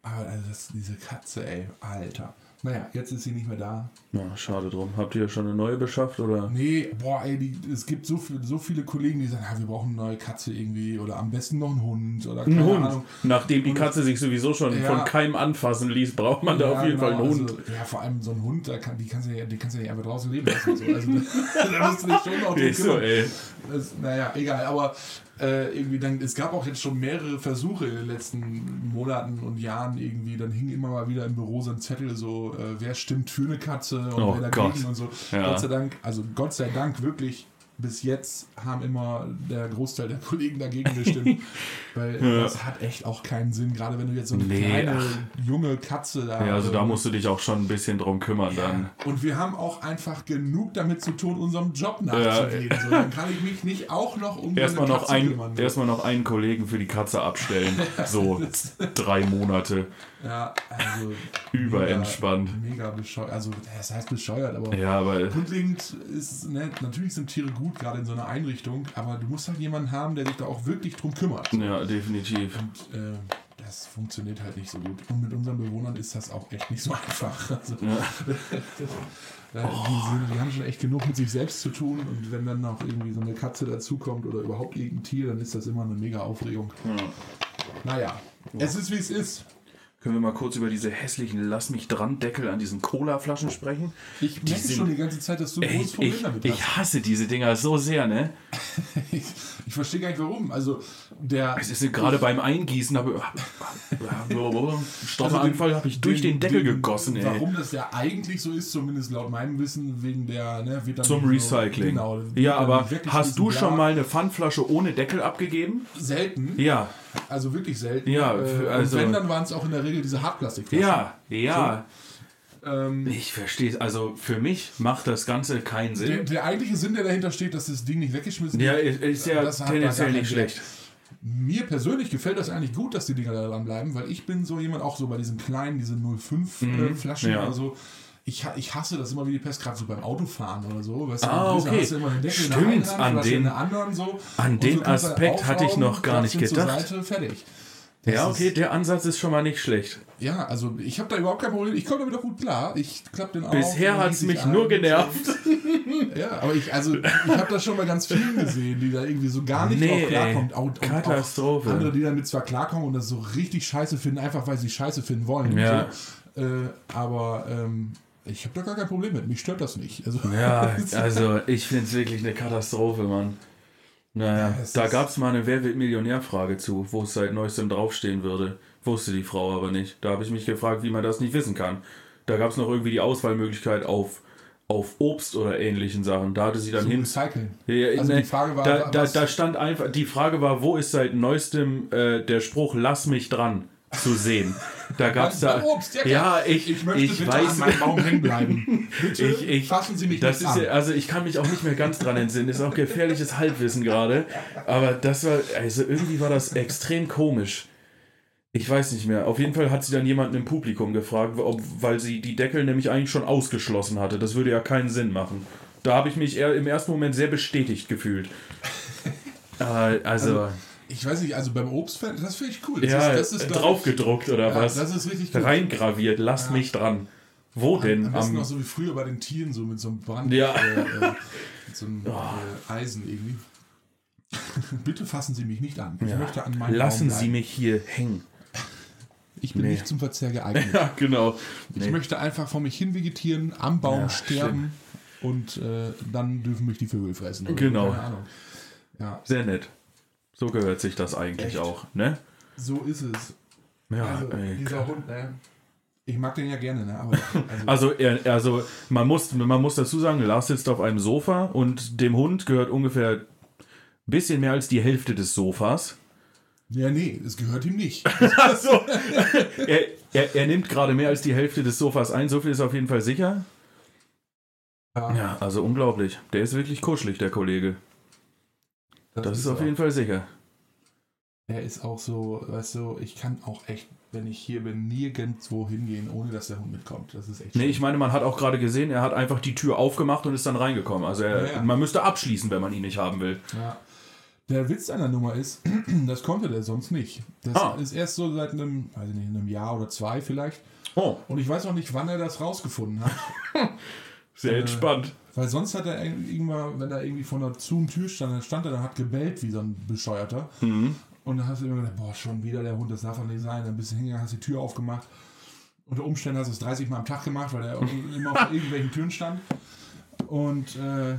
aber also das, diese Katze, ey, Alter. Naja, jetzt ist sie nicht mehr da. Ja, schade drum. Habt ihr schon eine neue beschafft oder? Nee, boah, ey, die, es gibt so, viel, so viele Kollegen, die sagen, ja, wir brauchen eine neue Katze irgendwie oder am besten noch einen Hund oder keine Ein Hund. Ahnung. Nachdem die Katze sich sowieso schon Ja. von keinem anfassen ließ, braucht man da Ja, auf jeden Fall genau, einen Hund. Also, ja, vor allem so ein Hund, da kann, die, kannst du ja, die kannst du ja nicht einfach draußen leben lassen. So. Also, da musst du dich schon auch Nicht so, ey. Das, naja, egal, aber äh, irgendwie dann, es gab auch jetzt schon mehrere Versuche in den letzten Monaten und Jahren irgendwie, dann hing immer mal wieder im Büro so ein Zettel so, äh, wer stimmt für eine Katze und Oh wer dagegen Gott. und so. Ja. Gott sei Dank, also Gott sei Dank wirklich bis jetzt haben immer der Großteil der Kollegen dagegen gestimmt. weil das hat echt auch keinen Sinn, gerade wenn du jetzt so eine Nee, kleine, ach. junge Katze da Ja, also da musst du dich auch schon ein bisschen drum kümmern dann. und wir haben auch einfach genug damit zu tun, unserem Job nachzugehen. so, dann kann ich mich nicht auch noch um Erstmal noch, Katze ein, kümmern. Erstmal noch einen Kollegen für die Katze abstellen. So drei Monate. Ja, also Überentspannt. Mega, mega bescheuert. Also das heißt bescheuert, aber Ja, aber grundlegend ist ne, natürlich sind Tiere gut, gerade in so einer Einrichtung, aber du musst halt jemanden haben, der sich da auch wirklich drum kümmert. ja, definitiv. Und äh, das funktioniert halt nicht so gut. Und mit unseren Bewohnern ist das auch echt nicht so einfach. Also, äh, die, sind, die haben schon echt genug mit sich selbst zu tun und wenn dann noch irgendwie so eine Katze dazukommt oder überhaupt irgendein Tier, dann ist das immer eine mega Aufregung. Naja, es ist wie es ist. Können wir mal kurz über diese hässlichen Lass mich dran Deckel an diesen Cola-Flaschen sprechen? Ich merke sind- schon die ganze Zeit, dass du ein großes Problem ich, damit ich hast. hasse diese Dinger so sehr, ne? Ich, ich verstehe gar nicht warum. Also der Es ist gerade beim Eingießen, habe Stoffeanfall habe ich durch den, Deckel gegossen, ey. Warum das ja eigentlich so ist, zumindest laut meinem Wissen, wegen der, ne, Zum so- Recycling. Genau, ja, aber hast du schon mal eine Pfandflasche ohne Deckel abgegeben? selten? Ja. Also wirklich selten. Ja, äh, für- und also- wenn, dann waren es auch in der Regel diese Hartplastikflaschen. Ja, ja. Ähm, Ich verstehe es. Also für mich macht das Ganze keinen der, Sinn. der eigentliche Sinn, der dahinter steht, dass das Ding nicht weggeschmissen Ja, wird, ist, ist ja tendenziell nicht schlecht. Mir persönlich gefällt das eigentlich gut, dass die Dinger da dran bleiben, weil ich bin so jemand auch so bei diesen kleinen, diese 05 äh, Flaschen Mhm. ja. oder so. Ich, ich hasse das immer wie die Pest, gerade so beim Autofahren oder so. Weißt du, Ah, okay. hast du immer den Deckel Stimmt, Hand, an den- in der anderen so. an den dann Aspekt hatte ich noch gar nicht gedacht. Seite, fertig. Das Ja, okay, der Ansatz ist schon mal nicht schlecht. ja, also ich habe da überhaupt kein Problem. Ich komme damit auch gut klar. Ich klappe den auf. Bisher hat es mich nur genervt. Ja, aber ich, also, ich habe das schon bei ganz vielen gesehen, die da irgendwie so gar nicht Nee, drauf klarkommen. und Katastrophe. Auch andere, die damit zwar klarkommen und das so richtig scheiße finden, einfach weil sie scheiße finden wollen. Ja. So. Äh, aber ähm, ich habe da gar kein Problem mit. Mich stört das nicht. Also, Ja, also ich finde es wirklich eine Katastrophe, Mann. Naja, Ja, da gab es mal eine Wer wird Millionär-Frage zu, wo es seit neuestem draufstehen würde. Wusste die Frau aber nicht. Da habe ich mich gefragt, wie man das nicht wissen kann. Da gab es noch irgendwie die Auswahlmöglichkeit auf, auf Obst oder ähnlichen Sachen. Da hatte sie dann zum hin. Recyceln. Ja, Also ne, die Frage war, da, da, da stand einfach, die Frage war, wo ist seit neuestem äh, der Spruch, lass mich dran zu sehen. Da gab es da. Obst, ja, ja, ich, Ich möchte ich bitte weiß, an meinem Baum hängen bleiben. Bitte Ich- ich- fassen Sie mich das nicht ist an. also ich kann mich auch nicht mehr ganz dran entsinnen. Ist auch gefährliches Halbwissen gerade. Aber das war, also irgendwie war das extrem komisch. Ich weiß nicht mehr. Auf jeden Fall hat sie dann jemanden im Publikum gefragt, ob, weil sie die Deckel nämlich eigentlich schon ausgeschlossen hatte. Das würde ja keinen Sinn machen. Da habe ich mich eher im ersten Moment sehr bestätigt gefühlt. Äh, also, Ich weiß nicht, also beim Obst, das finde ich cool. Das ja, ist, das ist, glaub ich- draufgedruckt oder ja, was? Das ist richtig gut. Reingraviert, lasst mich dran. Wo denn? Am besten Am, noch so wie früher bei den Tieren, so mit so einem Brand, Ja. Oh. äh, äh, mit so einem äh, Eisen irgendwie. Bitte fassen Sie mich nicht an. Ich Ja. möchte an meinem Lassen Sie mich hier hängen. Ich bin Nee. nicht zum Verzehr geeignet. Ja, genau. Ich möchte einfach vor mich hin vegetieren, am Baum Ja, sterben und äh, dann dürfen mich die Vögel fressen. Genau. Keine Ahnung. Ja, Sehr nett. So gehört sich das eigentlich Echt? auch, ne? so ist es. Ja, Also, ey. dieser Hund, ne? Ich mag den ja gerne, ne? Aber also, Also, also man, muss, man muss dazu sagen, Lars sitzt auf einem Sofa und dem Hund gehört ungefähr ein bisschen mehr als die Hälfte des Sofas. ja, nee, es gehört ihm nicht. Also, er, er, er nimmt gerade mehr als die Hälfte des Sofas ein, so viel ist auf jeden Fall sicher. Ja, also unglaublich. Der ist wirklich kuschelig, der Kollege. Das ist auf jeden Fall sicher. Er ist auch so, weißt du, ich kann auch echt, wenn ich hier bin, nirgendwo hingehen, ohne dass der Hund mitkommt. Das ist echt Nee, schlimm. ich meine, man hat auch gerade gesehen, er hat einfach die Tür aufgemacht und ist dann reingekommen. Also er, Ja, ja. man müsste abschließen, wenn man ihn nicht haben will. Ja. Der Witz an der Nummer ist, das konnte der sonst nicht. Das Ah. ist erst so seit einem, weiß ich nicht, einem Jahr oder zwei vielleicht. Oh, Und ich weiß noch nicht, wann er das rausgefunden hat. sehr entspannt. Weil sonst hat er irgendwann, wenn er irgendwie vor einer zu Tür stand, dann stand er, dann hat gebellt wie so ein Bescheuerter. Mhm. Und dann hast du immer gedacht, boah, schon wieder der Hund, das darf doch nicht sein. Dann bist du hingegangen, hast die Tür aufgemacht. Unter Umständen hast du es 30 Mal am Tag gemacht, weil er immer auf irgendwelchen Türen stand. Und äh,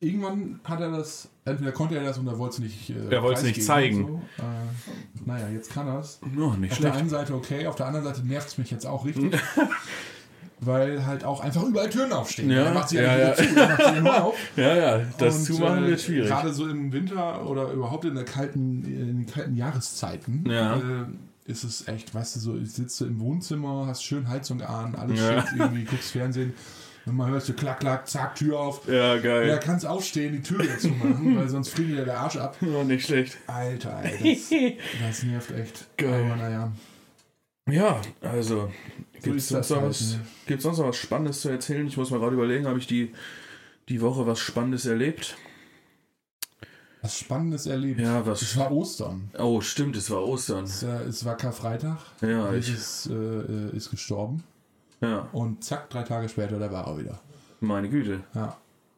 irgendwann hat er das, entweder konnte er das und er wollte es nicht äh, Er wollte es nicht zeigen. So. Äh, naja, jetzt kann er es. Oh, nicht Auf der schlecht. einen Seite okay, auf der anderen Seite nervt es mich jetzt auch richtig. weil halt auch einfach überall Türen aufstehen. Ja, macht sie ja, ja, ja. zu, macht sie ja nur auf. Ja, ja, das Und, Zumachen äh, wird schwierig. Gerade so im Winter oder überhaupt in der kalten, in den kalten Jahreszeiten Ja. äh, ist es echt, weißt du, so sitzt du im Wohnzimmer, hast schön Heizung an, alles Ja. schick, irgendwie guckst Fernsehen und man hörst du klack, klack, zack, Tür auf. Ja, geil. Ja, kannst aufstehen, die Tür wieder zumachen, weil sonst friert dir der Arsch ab. Oh, nicht schlecht. Alter, ey, das, das nervt echt. Geil. Aber naja, Ja, also, gibt es ist sonst, halt, was- ne? gibt's sonst noch was Spannendes zu erzählen? Ich muss mal gerade überlegen, habe ich die, die Woche was Spannendes erlebt? was Spannendes erlebt. Ja, was- Es war Ostern. Oh, stimmt, es war Ostern. Es, äh, es war Karfreitag. Ja, ich, Jesus äh, äh, ist gestorben. ja, Und zack, drei Tage später, da war er wieder. meine Güte. Ja.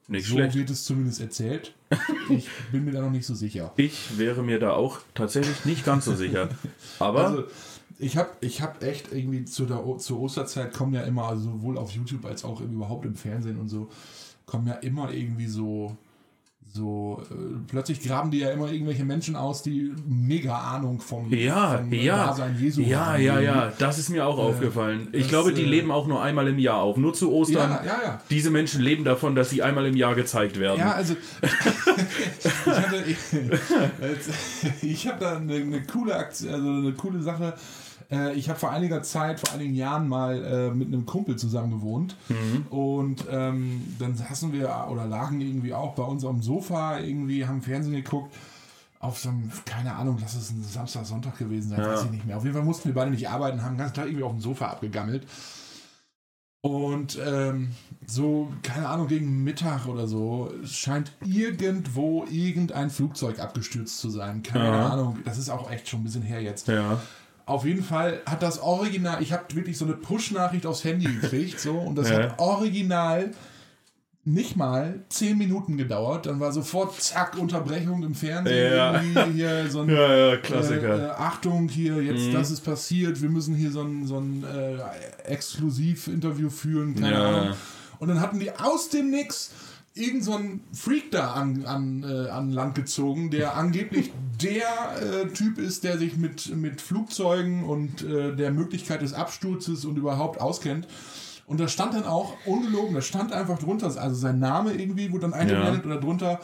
Nicht so schlecht. wird es zumindest erzählt. Ich bin mir da noch nicht so sicher. Ich wäre mir da auch tatsächlich nicht ganz so sicher. Aber, Also, ich habe ich hab echt irgendwie zu der, O- zur Osterzeit kommen ja immer, also sowohl auf YouTube als auch überhaupt im Fernsehen und so, kommen ja immer irgendwie so, so äh, plötzlich graben die ja immer irgendwelche Menschen aus, die mega Ahnung vom, Ja, vom ja. Dasein Jesu Ja, haben. ja, ja, das ist mir auch aufgefallen. Ich das, glaube, die äh, leben auch nur einmal im Jahr auf. Nur zu Ostern. Ja, ja, ja. Diese Menschen leben davon, dass sie einmal im Jahr gezeigt werden. Ja, also ich hatte, ich, ich habe da eine, eine coole Aktion, also eine coole Sache. Äh, Ich habe vor einiger Zeit, vor einigen Jahren mal äh, mit einem Kumpel zusammen gewohnt und ähm, dann saßen wir oder lagen irgendwie auch bei uns am Sofa irgendwie, haben Fernsehen geguckt. Auf so einem, keine Ahnung, lass es ein Samstag, Sonntag gewesen sein, weiß ich nicht mehr. Auf jeden Fall mussten wir beide nicht arbeiten, haben ganz klar irgendwie auf dem Sofa abgegammelt. Und ähm, so, keine Ahnung, gegen Mittag oder so, scheint irgendwo irgendein Flugzeug abgestürzt zu sein. Keine Ja. Ahnung, das ist auch echt schon ein bisschen her jetzt. Ja. Auf jeden Fall hat das Original, ich habe wirklich so eine Push-Nachricht aufs Handy gekriegt, so, und das Ja. hat original nicht mal zehn Minuten gedauert. Dann war sofort, zack, Unterbrechung im Fernsehen. Ja. Hier so ein Ja, ja, äh, Klassiker. Mhm. äh, Achtung, hier, jetzt, das ist passiert, wir müssen hier so ein, so ein äh, Exklusiv-Interview führen, keine Ja. Ahnung. Und dann hatten die aus dem Nix irgend so einen Freak da an, an, äh, an Land gezogen, der angeblich der äh, Typ ist, der sich mit, mit Flugzeugen und äh, der Möglichkeit des Absturzes und überhaupt auskennt. Und da stand dann auch, ungelogen, da stand einfach drunter, also sein Name irgendwie, wo dann eingeblendet oder drunter,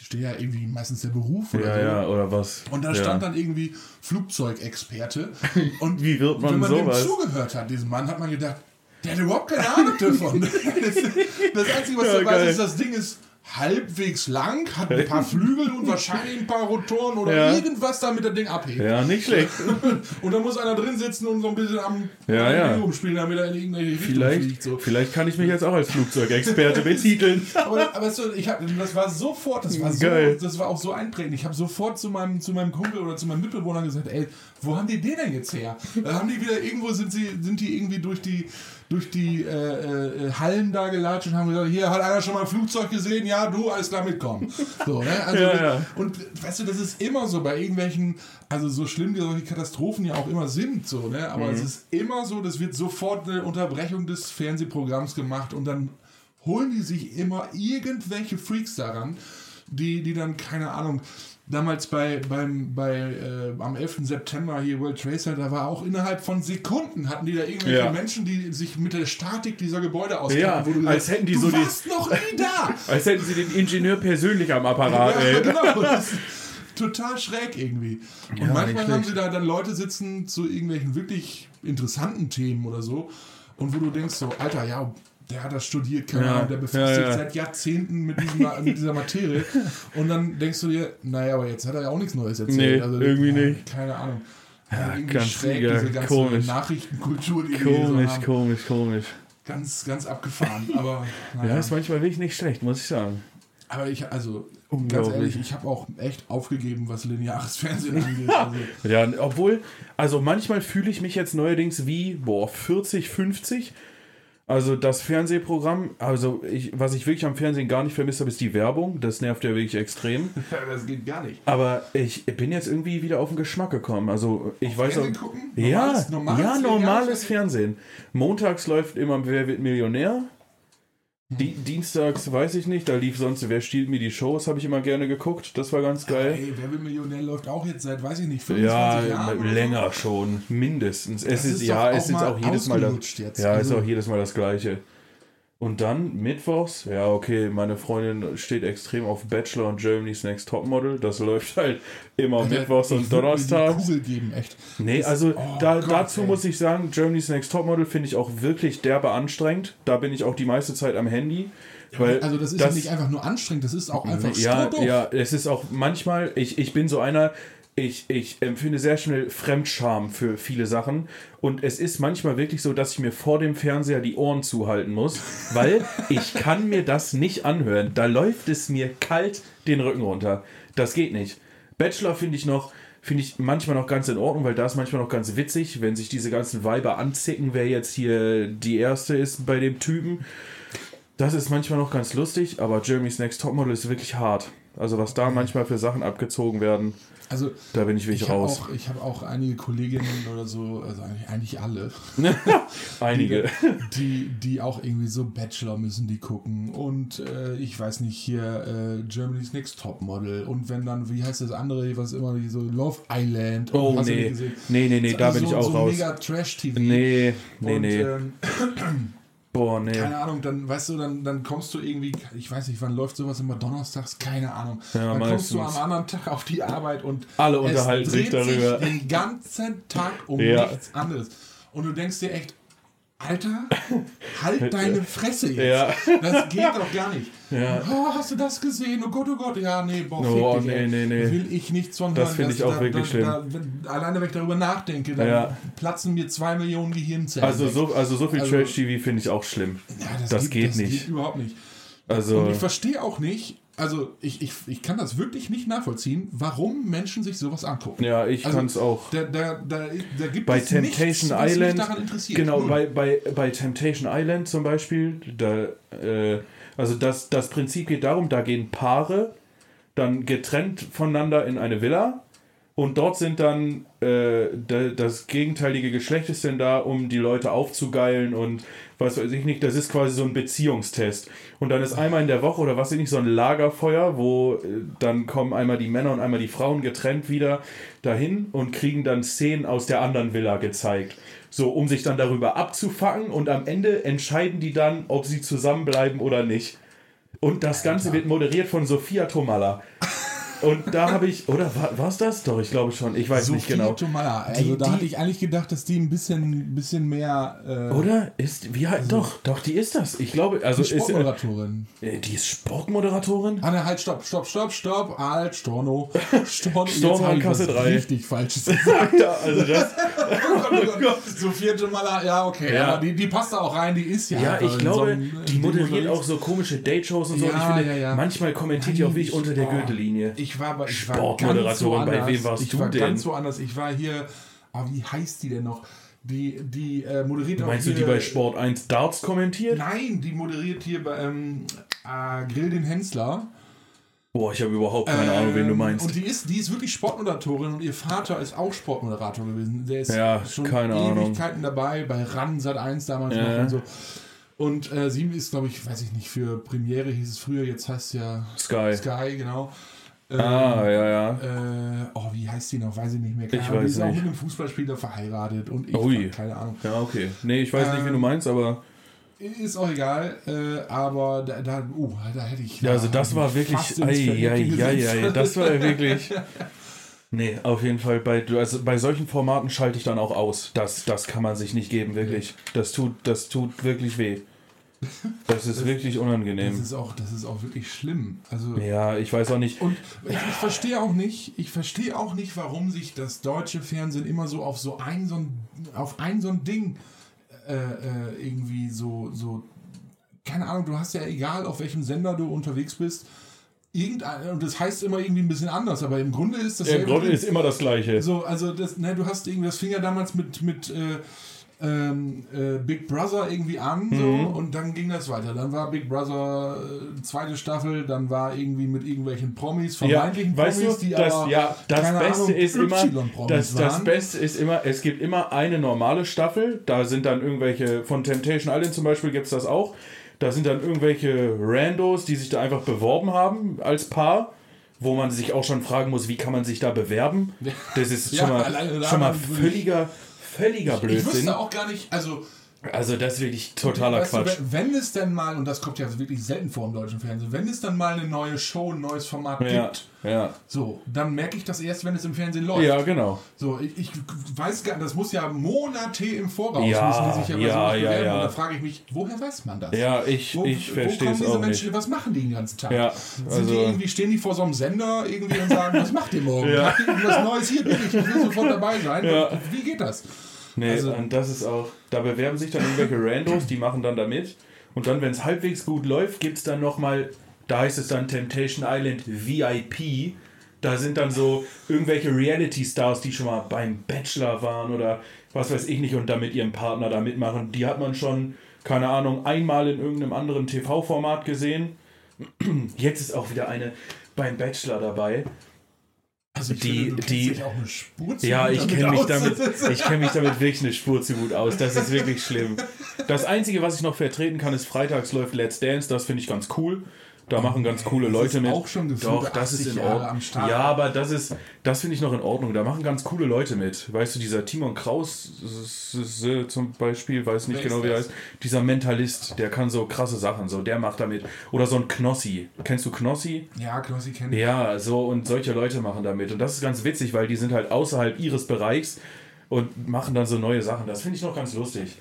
steht ja irgendwie meistens der Beruf oder ja, ja, oder was? Und da ja. stand dann irgendwie Flugzeugexperte. Und Wie wird man wenn man sowas? dem zugehört hat, diesem Mann, hat man gedacht, der hat überhaupt keine Ahnung davon. das, Einzige, was Ja, weiß, geil. ist, das Ding ist halbwegs lang, hat ein paar Flügel und wahrscheinlich ein paar Rotoren oder Ja. irgendwas, damit das Ding abhebt. Ja, nicht schlecht. Und da muss einer drin sitzen und so ein bisschen am Ja, ja. Rumspielen, damit er in irgendeine Richtung Vielleicht, fliegt. So. vielleicht kann ich mich jetzt auch als Flugzeugexperte betiteln. Aber, aber du, ich hab, das war sofort, das war, so, das war auch so einprägend. Ich habe sofort zu meinem, zu meinem Kumpel oder zu meinem Mitbewohner gesagt, ey, wo haben die den denn jetzt her? Da haben die wieder irgendwo sind sie, sind die irgendwie durch die durch die äh, äh, Hallen da gelatscht und haben gesagt, hier hat einer schon mal ein Flugzeug gesehen, ja, du, alles klar mitkommen. So, ne? also, Ja, ja. Und weißt du, das ist immer so bei irgendwelchen, also so schlimm wie solche Katastrophen ja auch immer sind, so, ne? Aber Mhm. es ist immer so, das wird sofort eine Unterbrechung des Fernsehprogramms gemacht und dann holen die sich immer irgendwelche Freaks daran, die, die dann, keine Ahnung, damals bei, beim, bei, äh, am 11. September hier World Trade Center, da war auch innerhalb von Sekunden hatten die da irgendwelche Ja. Menschen, die sich mit der Statik dieser Gebäude auskennen. Ja, wo du als hätten die du so die- warst noch nie da! Als hätten sie den Ingenieur persönlich am Apparat, Ja, ey. genau. Das ist total schräg irgendwie. Und Ja, manchmal haben sie da dann Leute sitzen zu irgendwelchen wirklich interessanten Themen oder so. Und wo du denkst so, Alter, ja, der hat das studiert, keine Ja, Ahnung, der befasst ja, sich ja. seit Jahrzehnten mit, diesem, mit dieser Materie. Und dann denkst du dir, naja, aber jetzt hat er ja auch nichts Neues erzählt. Also, Nee, irgendwie ja, nicht. Keine Ahnung. Ja, irgendwie ganz schräg, mega diese ganze komisch. Nachrichtenkultur, die hier so Komisch, komisch, komisch. Ganz, ganz abgefahren. Aber, Ja, naja. ist manchmal wirklich nicht schlecht, muss ich sagen. aber ich, also, ganz ehrlich, ich habe auch echt aufgegeben, was lineares Fernsehen angeht. Also, Ja, obwohl, also manchmal fühle ich mich jetzt neuerdings wie, boah, 40, 50. Also das Fernsehprogramm, also ich, was ich wirklich am Fernsehen gar nicht vermisst habe, ist die Werbung. Das nervt ja wirklich extrem. das geht gar nicht. Aber ich bin jetzt irgendwie wieder auf den Geschmack gekommen. Also ich weiß auch. Fernsehen gucken? Ja, Normales- normales ja, normales Fernsehen. Montags läuft immer Wer wird Millionär. Die, Dienstags weiß ich nicht, da lief sonst Wer stiehlt mir die Shows, habe ich immer gerne geguckt. Das war ganz geil. Ey, Wer will Millionär läuft auch jetzt seit, weiß ich nicht, 25 Ja, Jahren. länger schon, mindestens. Es Das ist, ist ja, es ist auch jedes Mal das. jetzt. Ja, Also- ist auch jedes Mal das Gleiche. Und dann mittwochs, ja, okay, meine Freundin steht extrem auf Bachelor und Germany's Next Topmodel. Das läuft halt immer Alter, mittwochs und donnerstags. Kugel geben, echt. Nee, Das- also oh da, Gott, dazu ey. muss ich sagen, Germany's Next Topmodel finde ich auch wirklich derbe anstrengend. Da bin ich auch die meiste Zeit am Handy. Weil Also das ist ja nicht einfach nur anstrengend, das ist auch einfach ja, ja, es ist auch manchmal, ich, ich bin so einer, ich, ich empfinde sehr schnell Fremdscham für viele Sachen. Und es ist manchmal wirklich so, dass ich mir vor dem Fernseher die Ohren zuhalten muss, weil ich kann mir das nicht anhören. Da läuft es mir kalt den Rücken runter. Das geht nicht. Bachelor finde ich noch, finde ich manchmal noch ganz in Ordnung, weil da ist manchmal noch ganz witzig, wenn sich diese ganzen Weiber anzicken, wer jetzt hier die erste ist bei dem Typen. Das ist manchmal noch ganz lustig, aber Jeremy's Next Topmodel ist wirklich hart. Also was da manchmal für Sachen abgezogen werden. Also, Da bin ich wirklich ich habe raus. auch, ich hab auch einige Kolleginnen oder so, also eigentlich, alle, Einige. die, die auch irgendwie so Bachelor müssen die gucken und äh, ich weiß nicht, hier äh, Germany's Next Top Model und wenn dann, wie heißt das andere, was immer, die so Love Island. Oh, nee. gesehen? Nee, nee, nee, da Also bin ich so, auch so raus. mega Trash-TV. Nee, nee, und, nee. Ähm, Boah, nee. keine Ahnung, dann weißt du, dann, dann kommst du irgendwie, ich weiß nicht, wann läuft sowas immer donnerstags, keine Ahnung. Ja, dann kommst du meistens. am anderen Tag auf die Arbeit und Alle es unterhalten sich darüber. den ganzen Tag um Ja. nichts anderes. Und du denkst dir echt, Alter, halt deine Fresse jetzt. Ja. Das geht doch gar nicht. Ja. Oh, hast du das gesehen? Oh Gott, oh Gott. Ja, nee, boah, fick dich, nee, nee, nee. Will ich nichts von Das hören. finde ich auch wirklich schlimm. wenn, alleine, wenn ich darüber nachdenke, dann Ja. platzen mir zwei Millionen Gehirnzellen. Also so, also so viel Also- Trash-TV finde ich auch schlimm. Ja, das geht das nicht. geht überhaupt nicht. Also, Und ich verstehe auch nicht, also ich, ich, ich kann das wirklich nicht nachvollziehen, warum Menschen sich sowas angucken. ja, ich Also, kann es auch. Da, da, da, da gibt Bei es Temptation nichts, was Island, mich daran interessiert. genau, Null. bei, bei, bei Temptation Island zum Beispiel, da, äh, also das, das Prinzip geht darum, da gehen Paare dann getrennt voneinander in eine Villa und dort sind dann äh, da, das gegenteilige Geschlecht ist denn da, um die Leute aufzugeilen und was weiß ich nicht, das ist quasi so ein Beziehungstest. Und dann ist einmal in der Woche oder was weiß ich nicht, so ein Lagerfeuer, wo äh, dann kommen einmal die Männer und einmal die Frauen getrennt wieder dahin und kriegen dann Szenen aus der anderen Villa gezeigt. So, um sich dann darüber abzufacken und am Ende entscheiden die dann, ob sie zusammenbleiben oder nicht. Und das Ganze wird moderiert von Sophia Tomalla. Und da habe ich, oder war es das? Doch, ich glaube schon. Ich weiß nicht Sophie genau. Tomalla. Also Die- da die- hatte ich eigentlich gedacht, dass die ein bisschen, bisschen mehr äh, Oder? Ist, wie halt, doch, doch, die ist das. Ich glaube, also die ist, Sportmoderatorin. äh, die ist Sportmoderatorin? Ah, ne, halt, stopp, stopp, stopp, stopp, halt, Storno. Storno, Storno jetzt Kasse drei. richtig Falsches gesagt. ja, also das. oh Gott. Sophia Tomalla, ja, okay. Ja. Aber die, die passt da auch rein, die ist ja Ja, ich glaube, so äh, die Ding moderiert auch so komische Date-Shows und so. und ich Ja, finde, ja, ja. manchmal kommentiert die auch wirklich unter der Oh. Gürtellinie. Ich war, ich war Sportmoderatorin, ganz bei wem warst ich du war denn? ganz woanders. Ich war hier, oh, wie heißt die denn noch? Die, die äh, moderiert auch Meinst du, hier, die bei Sport 1 Darts kommentiert? Nein, die moderiert hier bei ähm, äh, Grill den Hensler. Boah, ich habe überhaupt keine Ahnung, wen du Ähm, meinst. Und die ist, die ist wirklich Sportmoderatorin und ihr Vater ist auch Sportmoderator gewesen. Der ist Ja, schon keine Ahnung. Ewigkeiten dabei, bei RAN Sat 1 damals Ja. noch und so. Und äh, sie ist, glaube ich, weiß ich nicht, für Premiere hieß es früher, jetzt heißt es ja Sky. Sky, genau. Ähm, Ah, ja, ja. Äh, oh, wie heißt die noch? Weiß ich nicht mehr. Keine Ich Ahnung. weiß die ist auch nicht. mit einem Fußballspieler verheiratet und ich Ui. keine Ahnung. Ja, okay. Nee, ich weiß nicht, wie Ähm, du meinst, aber. Ist auch egal, äh, aber da, da, uh, da hätte ich. Ja, also da das war ich wirklich. Ei, ei, ei, ei, das war wirklich. Nee, auf jeden Fall. Bei, also bei solchen Formaten schalte ich dann auch aus. Das, das kann man sich nicht geben, wirklich. Das tut, das tut wirklich weh. Das ist wirklich Das unangenehm. ist auch, das ist auch wirklich schlimm. Also Ja, ich weiß auch nicht. und ich, ich verstehe auch nicht, ich verstehe auch nicht, warum sich das deutsche Fernsehen immer so auf so ein so ein auf ein so ein Ding äh, äh, irgendwie so so keine Ahnung. Du hast ja egal auf welchem Sender du unterwegs bist. Irgendein, und das heißt immer irgendwie ein bisschen anders, aber im Grunde ist das Im Grunde ist immer das Gleiche. So, also das, ne, du hast irgendwie, das fing ja damals mit, mit äh, ähm, äh, Big Brother irgendwie an so, Mhm. und dann ging das weiter. Dann war Big Brother äh, zweite Staffel, dann war irgendwie mit irgendwelchen Promis, Ja, vermeintlichen weißt Promis, du, die das, aber ja, das keine Beste Ahnung, ist immer, das, das. Beste ist immer, es gibt immer eine normale Staffel, da sind dann irgendwelche, von Temptation Island zum Beispiel gibt es das auch, da sind dann irgendwelche Randos, die sich da einfach beworben haben als Paar, wo man sich auch schon fragen muss, wie kann man sich da bewerben? Das ist Ja, schon mal, schon mal wirklich- völliger, völliger Ich Blödsinn. wüsste auch gar nicht, also Also das ist wirklich totaler weißt du, Quatsch. wenn, wenn es denn mal, und das kommt ja wirklich selten vor im deutschen Fernsehen, wenn es dann mal eine neue Show, ein neues Format Ja, gibt, ja. so, dann merke ich das erst, wenn es im Fernsehen läuft. ja, genau. So, ich, ich weiß gar nicht, das muss ja Monate im Voraus Ja, müssen die sich ja, ja, ja, bewerben. ja. Und da frage ich mich, woher weiß man das? Ja, ich, Wo, ich wo verstehe kommen es diese auch Menschen, nicht. was machen die den ganzen Tag? Ja, Sind also- die irgendwie, stehen die vor so einem Sender irgendwie und sagen, was macht ihr morgen? Ja. Habt ihr irgendwas Neues hier? Ich will sofort dabei sein. Wie geht das? Nee, Also- und das ist auch, da bewerben sich dann irgendwelche Randos, die machen dann da mit. Und dann, wenn es halbwegs gut läuft, gibt es dann nochmal, da heißt es dann Temptation Island VIP. Da sind dann so irgendwelche Reality-Stars, die schon mal beim Bachelor waren oder was weiß ich nicht und da mit ihrem Partner da mitmachen. Die hat man schon, keine Ahnung, einmal in irgendeinem anderen TV-Format gesehen. Jetzt ist auch wieder eine beim Bachelor dabei. Also ich Die- finde, die- Ja, ich kenne mich aus. damit, ich kenne mich damit wirklich eine Spur zu gut aus. Das ist wirklich schlimm. Das Einzige, was ich noch vertreten kann, ist freitags läuft Let's Dance. Das finde ich ganz cool. Da machen ganz coole das Leute ist mit. auch schon Doch, das ist 80 in Ordnung. Ja, aber das ist, das finde ich noch in Ordnung. Da machen ganz coole Leute mit. Weißt du, dieser Timon Kraus s- zum Beispiel, weiß nicht Wer genau wie er das? heißt. Dieser Mentalist, der kann so krasse Sachen, so der macht damit. Oder so ein Knossi. Kennst du Knossi? Ja, Knossi kennt ich. Ja, so und solche Leute machen damit. Und das ist ganz witzig, weil die sind halt außerhalb ihres Bereichs und machen dann so neue Sachen. Das finde ich noch ganz lustig.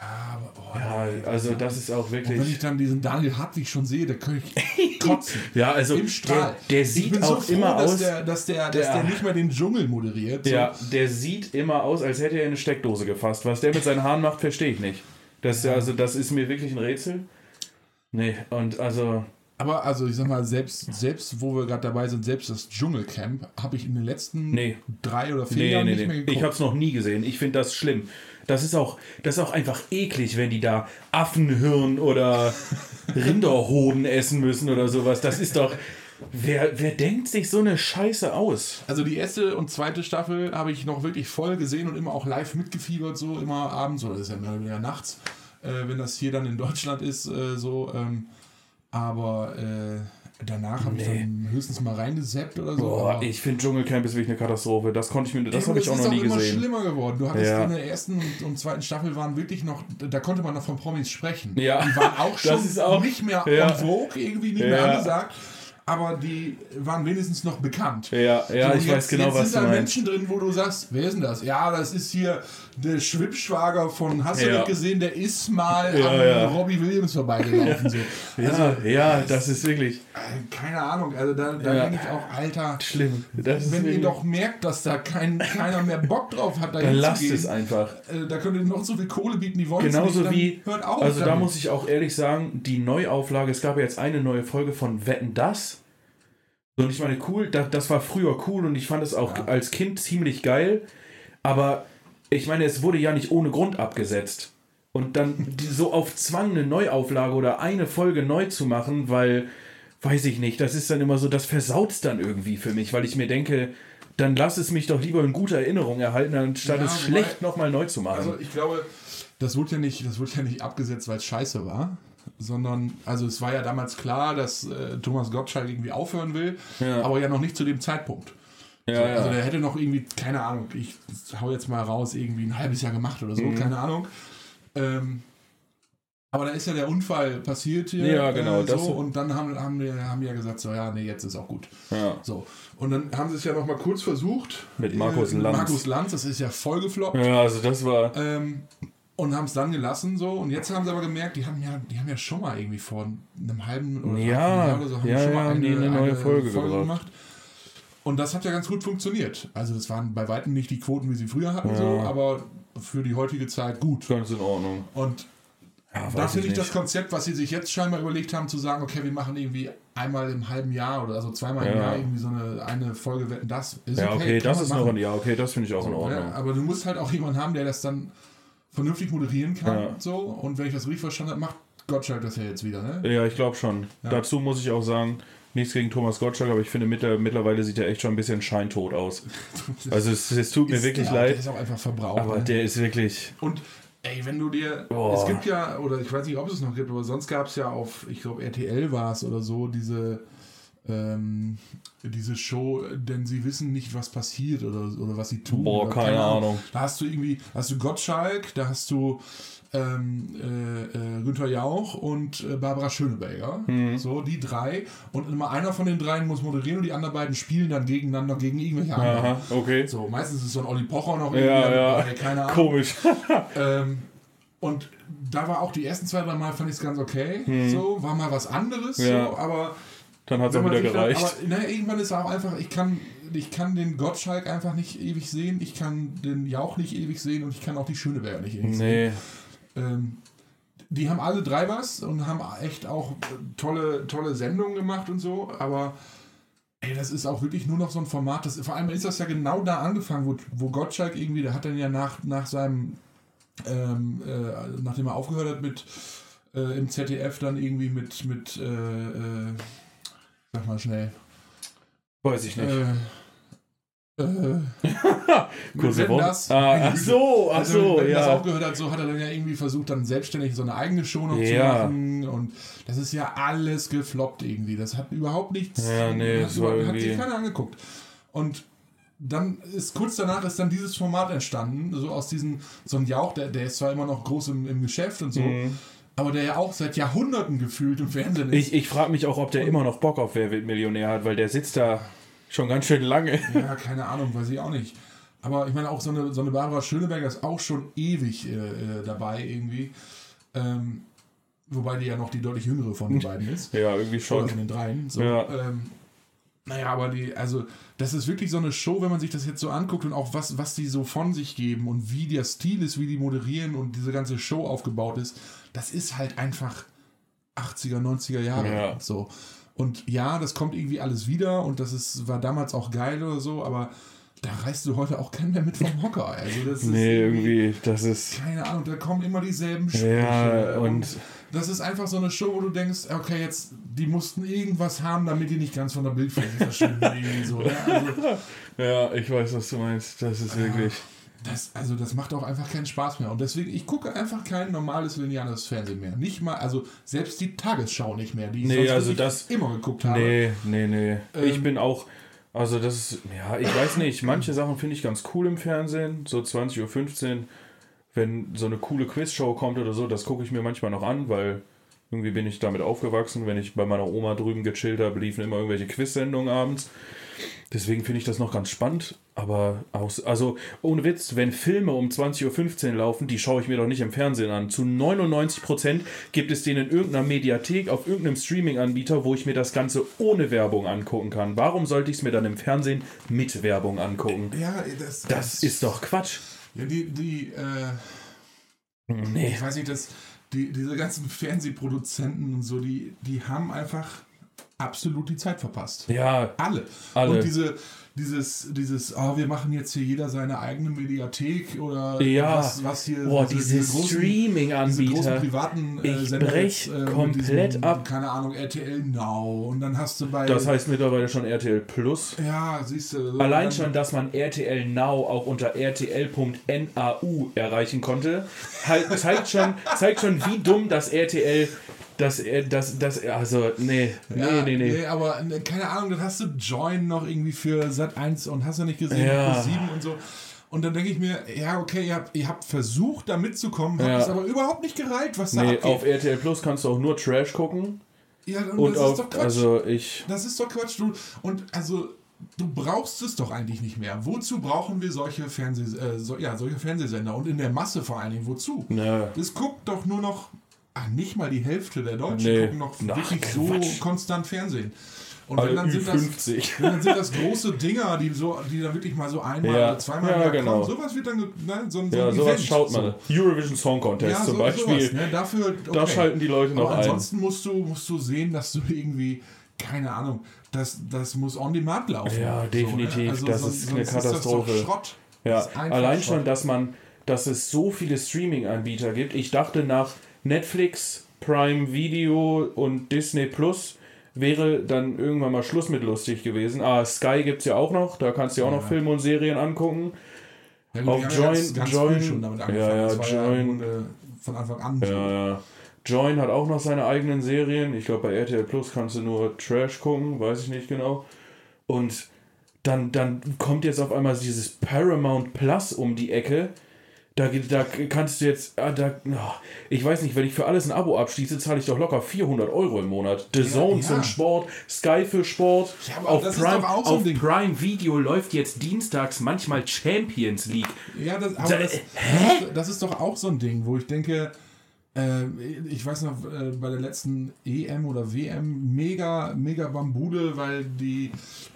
Ja, aber oh, Ja, also das ist auch Und wenn ich wirklich. dann diesen Daniel Hartwig schon sehe, da könnte ich kotzen. Ja, also Im Strahl. der, der ich sieht bin auch so froh, immer dass aus. Der, dass der, dass Ja. der nicht mehr den Dschungel moderiert. So. Ja, der sieht immer aus, als hätte er in eine Steckdose gefasst. Was der mit seinen Haaren macht, verstehe ich nicht. Das, also, das ist mir wirklich ein Rätsel. Nee, und also. Aber also ich sag mal, selbst, selbst wo wir gerade dabei sind, selbst das Dschungelcamp habe ich in den letzten Nee. drei oder vier Nee, Jahren nee, nicht mehr geguckt. Ich habe es noch nie gesehen. Ich finde das schlimm. Das ist, auch, das ist auch einfach eklig, wenn die da Affenhirn oder Rinderhoden essen müssen oder sowas. Das ist doch. Wer, wer denkt sich so eine Scheiße aus? Also die erste und zweite Staffel habe ich noch wirklich voll gesehen und immer auch live mitgefiebert, so immer abends oder das ist ja mehr oder weniger nachts, äh, wenn das hier dann in Deutschland ist, äh, so. Ähm, aber äh, danach habe ich Nee. dann höchstens mal reingeseppt oder so. Boah, ich finde Dschungelcamp ist wirklich eine Katastrophe. Das konnte ich mir, das habe ich auch ist noch nie immer gesehen. schlimmer geworden. Du hattest Ja. in der ersten und, und zweiten Staffel waren wirklich noch, da konnte man noch von Promis sprechen. Ja. Die waren auch Das schon ist auch- nicht mehr ja. en vogue, irgendwie nicht mehr Ja. angesagt, aber die waren wenigstens noch bekannt. Ja, ja, So, ich und weiß jetzt, genau, jetzt was sind du da meinst. Menschen drin, wo du sagst, wer ist denn das? Ja, das ist hier der Schwippschwager von, hast du Ja. nicht gesehen, der ist mal Ja, an ja. Robbie Williams vorbeigelaufen. So. Ja, Also, ja, das ist wirklich äh, keine Ahnung, also da, da denke ich auch, Alter, schlimm. Das wenn ihr doch merkt, dass da kein, keiner mehr Bock drauf hat, da dann lasst es einfach. äh, da könnt ihr noch so viel Kohle bieten, die wollen Genauso nicht, wie, hört auf. also da damit. muss ich auch ehrlich sagen, die Neuauflage, es gab ja jetzt eine neue Folge von Wetten das. Und ich meine, cool, das, das war früher cool und ich fand es auch als Kind ziemlich geil. Aber ich meine, es wurde ja nicht ohne Grund abgesetzt. Und dann die, so auf Zwang eine Neuauflage oder eine Folge neu zu machen, weil, weiß ich nicht, das ist dann immer so, das versaut dann irgendwie für mich, weil ich mir denke, dann lass es mich doch lieber in guter Erinnerung erhalten, anstatt Ja, es schlecht nochmal neu zu machen. Also ich glaube, das wurde ja nicht, das wurde ja nicht abgesetzt, weil es scheiße war, sondern also es war ja damals klar, dass äh, Thomas Gottschalk irgendwie aufhören will, Ja. aber ja noch nicht zu dem Zeitpunkt. Ja, so, ja. Also der hätte noch irgendwie, keine Ahnung, ich hau jetzt mal raus, irgendwie ein halbes Jahr gemacht oder so, Mhm. keine Ahnung. Ähm, aber da ist ja der Unfall passiert hier. Ja, genau, Äh, das- so, und dann haben, haben, wir, haben die ja gesagt, so ja, nee, jetzt ist auch gut. ja. So. Und dann haben sie es ja noch mal kurz versucht. Mit Markus äh, Lanz. Markus Lanz, das ist ja voll gefloppt. Ja, also das war. Ähm, und haben es dann gelassen so. Und jetzt haben sie aber gemerkt, die haben ja, die haben ja schon mal irgendwie vor einem halben oder Ja, dreiviertel Jahr oder so haben ja, schon mal die eine neue Folge gebracht. gemacht. Und das hat ja ganz gut funktioniert. Also das waren bei weitem nicht die Quoten, wie sie früher hatten, Ja. so, aber für die heutige Zeit gut. Ganz in Ordnung. Und Ja, da finde ich nicht. das Konzept, was sie sich jetzt scheinbar überlegt haben, zu sagen, okay, wir machen irgendwie einmal im halben Jahr oder also zweimal im Ja. Jahr irgendwie so eine, eine Folge wetten, das ist Ja, okay, kann das ist machen. noch ein, ja, okay, das finde ich auch in So, Ordnung. ja, aber du musst halt auch jemanden haben, der das dann vernünftig moderieren kann. Ja. So. Und wenn ich das richtig verstanden habe, macht Gottschalk das ja jetzt wieder. Ne? Ja, ich glaube schon. Dazu muss ich auch sagen, nichts gegen Thomas Gottschalk, aber ich finde mittler- mittlerweile sieht er echt schon ein bisschen scheintot aus. Also es, es tut mir Ist wirklich der, Der leid, ist auch einfach verbraucht. aber ne? der ist wirklich. Und ey, wenn du dir. Boah. Es gibt ja, oder ich weiß nicht, ob es noch gibt, aber sonst gab es ja auf, ich glaube, RTL war es oder so, diese. Ähm, diese Show, denn sie wissen nicht, was passiert oder, oder was sie tun. Boah, oder keine Ahnung. Da hast du irgendwie, hast du Gottschalk, da hast du ähm, äh, äh, Günther Jauch und äh, Barbara Schöneberger. Mhm. So, die drei. Und immer einer von den dreien muss moderieren und die anderen beiden spielen dann gegeneinander gegen irgendwelche anderen. Aha, okay. So, meistens ist so ein Olli Pocher noch Ja, irgendwie ja. dabei, keine Ahnung. Komisch. Ähm, und da war auch die ersten zwei, drei Mal fand ich es ganz okay. So, war mal was anderes, Mhm. Ja. so, aber Dann hat es auch wieder sich dann, gereicht. aber naja, irgendwann ist auch einfach, ich kann, ich kann den Gottschalk einfach nicht ewig sehen, ich kann den Jauch nicht ewig sehen und ich kann auch die Schöneberger nicht ewig sehen. Nee. Ähm, die haben alle drei was und haben echt auch tolle, tolle Sendungen gemacht und so, aber ey, das ist auch wirklich nur noch so ein Format, das, vor allem ist das ja genau da angefangen, wo, wo Gottschalk irgendwie, der hat dann ja nach, nach seinem, ähm, äh, nachdem er aufgehört hat mit äh, im ZDF dann irgendwie mit, mit äh, äh, sag mal schnell, Weiß ich nicht. äh, Kurse wenn Wort. das- Ah, ach so, ach Also, so, wenn das ja. aufgehört hat, so hat er dann ja irgendwie versucht, dann selbstständig so eine eigene Show noch zu Ja. machen. Und das ist ja alles gefloppt irgendwie. Das hat überhaupt nichts. Ja, nee, hat, über- hat sich keiner angeguckt. Und dann ist kurz danach ist dann dieses Format entstanden, so aus diesem, so ein Jauch, der, der ist zwar immer noch groß im, im Geschäft und so, Mhm. Aber der ja auch seit Jahrhunderten gefühlt im Fernsehen ist. Ich, ich frage mich auch, ob der immer noch Bock auf Wer wird Millionär hat, weil der sitzt da schon ganz schön lange. Ja, keine Ahnung, weiß ich auch nicht. Aber ich meine, auch so eine, so eine Barbara Schöneberger ist auch schon ewig äh, äh, dabei irgendwie. Ähm, wobei die ja noch die deutlich jüngere von den beiden ist. Ja, irgendwie Oder schon. von den dreien. So, Ja. ähm, naja, aber die, also, das ist wirklich so eine Show, wenn man sich das jetzt so anguckt und auch was, was die so von sich geben und wie der Stil ist, wie die moderieren und diese ganze Show aufgebaut ist, das ist halt einfach 80er, 90er Jahre. Ja. So. Und ja, das kommt irgendwie alles wieder und das ist, war damals auch geil oder so, aber da reißt du heute auch keinen mehr mit vom Hocker. Also das ist Nee, irgendwie, das ist. keine Ahnung, da kommen immer dieselben Sprüche. Ja, und das ist einfach so eine Show, wo du denkst, okay, jetzt, die mussten irgendwas haben, damit die nicht ganz von der Bildfläche verschwinden. irgendwie so, ne? also, ja, ich weiß, was du meinst. Das ist wirklich. das, also das macht auch einfach keinen Spaß mehr. Und deswegen, ich gucke einfach kein normales lineares Fernsehen mehr. Nicht mal, also selbst die Tagesschau nicht mehr, die ich Nee, also das- immer geguckt habe. Nee, nee, nee. ich Ähm. bin auch. Also, das ist. Ja, ich weiß nicht. Manche Sachen finde ich ganz cool im Fernsehen. So 20.15 Uhr, wenn so eine coole Quizshow kommt oder so, das gucke ich mir manchmal noch an, weil irgendwie bin ich damit aufgewachsen. Wenn ich bei meiner Oma drüben gechillt habe, liefen immer irgendwelche Quiz-Sendungen abends. Deswegen finde ich das noch ganz spannend. Aber aus, also ohne Witz, wenn Filme um 20.15 Uhr laufen, die schaue ich mir doch nicht im Fernsehen an. Zu 99% gibt es den in irgendeiner Mediathek, auf irgendeinem Streaming-Anbieter, wo ich mir das Ganze ohne Werbung angucken kann. Warum sollte ich es mir dann im Fernsehen mit Werbung angucken? Ja, das, Das ist doch Quatsch. Ja, die, die, äh, Nee. ich weiß nicht, dass die, diese ganzen Fernsehproduzenten und so, die, die haben einfach absolut die Zeit verpasst. Ja, Alle. Alle. Und diese, dieses, dieses, oh, wir machen jetzt hier jeder seine eigene Mediathek oder Ja. was, was hier. Boah, diese, großen- Diese großen Streaming-Anbieter. privaten äh, Ich Sender brech äh, komplett ab. Keine Ahnung, RTL Now. Und dann hast du bei. Das heißt mittlerweile schon RTL Plus. ja, siehst du. Allein dann- schon, dass man RTL Now auch unter rtl.nau erreichen konnte, halt, zeigt, schon, zeigt schon, wie dumm das RTL, das, das, das, also, nee, nee, Ja, nee, nee. aber äh, keine Ahnung, dann hast du Join noch irgendwie für Sat 1 und hast du nicht gesehen, Ja. Pro 7 und so. Und dann denke ich mir, ja, okay, ihr habt, ihr habt versucht, da mitzukommen, habt Ja. es aber überhaupt nicht gereiht, was da Nee, abgeht. auf RTL Plus kannst du auch nur Trash gucken. ja, und, Und das ist auf, doch Quatsch. also ich, das ist doch Quatsch. Du, und also, du brauchst es doch eigentlich nicht mehr. Wozu brauchen wir solche, Fernseh, äh, so, ja, solche Fernsehsender? Und in der Masse vor allen Dingen, wozu? ne, Das guckt doch nur noch, ach, nicht mal die Hälfte der Deutschen Nee. gucken noch Ach, wirklich so Quatsch. konstant Fernsehen. Und wenn dann sind das Ü50. Ja, dann sind das große Dinger, die so, die dann wirklich mal so einmal Ja. oder zweimal Ja, genau. kommen. Sowas wird dann, ne, so, ein- so Ja, ein sowas Event. schaut man. Eurovision Song Contest Ja, zum so, Beispiel. Sowas, ne? Dafür, okay. Da schalten die Leute noch Aber ein. ansonsten musst du, musst du sehen, dass du irgendwie, keine Ahnung, das, das muss on demand laufen. Ja, definitiv. Das ist eine sonst Katastrophe. Das doch Schrott. Ja, ist allein Schrott. schon, dass man, dass es so viele Streaming-Anbieter gibt. Ich dachte nach Netflix, Prime Video und Disney Plus wäre dann irgendwann mal Schluss mit lustig gewesen. Ah, Sky gibt es ja auch noch, da kannst du ja auch noch Ja. Filme und Serien angucken. Ja, auf Join- ja ganz, ganz Join- schon damit angefangen. Ja, ja, ja Join- Grunde von Anfang an. Ja, ja. Join hat auch noch seine eigenen Serien. Ich glaube, bei RTL Plus kannst du nur Trash gucken, weiß ich nicht genau. Und dann, dann kommt jetzt auf einmal dieses Paramount Plus um die Ecke. Da, da kannst du jetzt, ah, da, oh, ich weiß nicht, wenn ich für alles ein Abo abschließe, zahle ich doch locker 400 Euro im Monat. The Zone ja. zum Sport, Sky für Sport. Ja, auf Prime, so auf Ding. Prime Video läuft jetzt dienstags manchmal Champions League. Ja, das, aber Da- das, das, das ist doch auch so ein Ding, wo ich denke, äh, ich weiß noch, äh, bei der letzten EM oder WM mega, mega Bambude, weil die,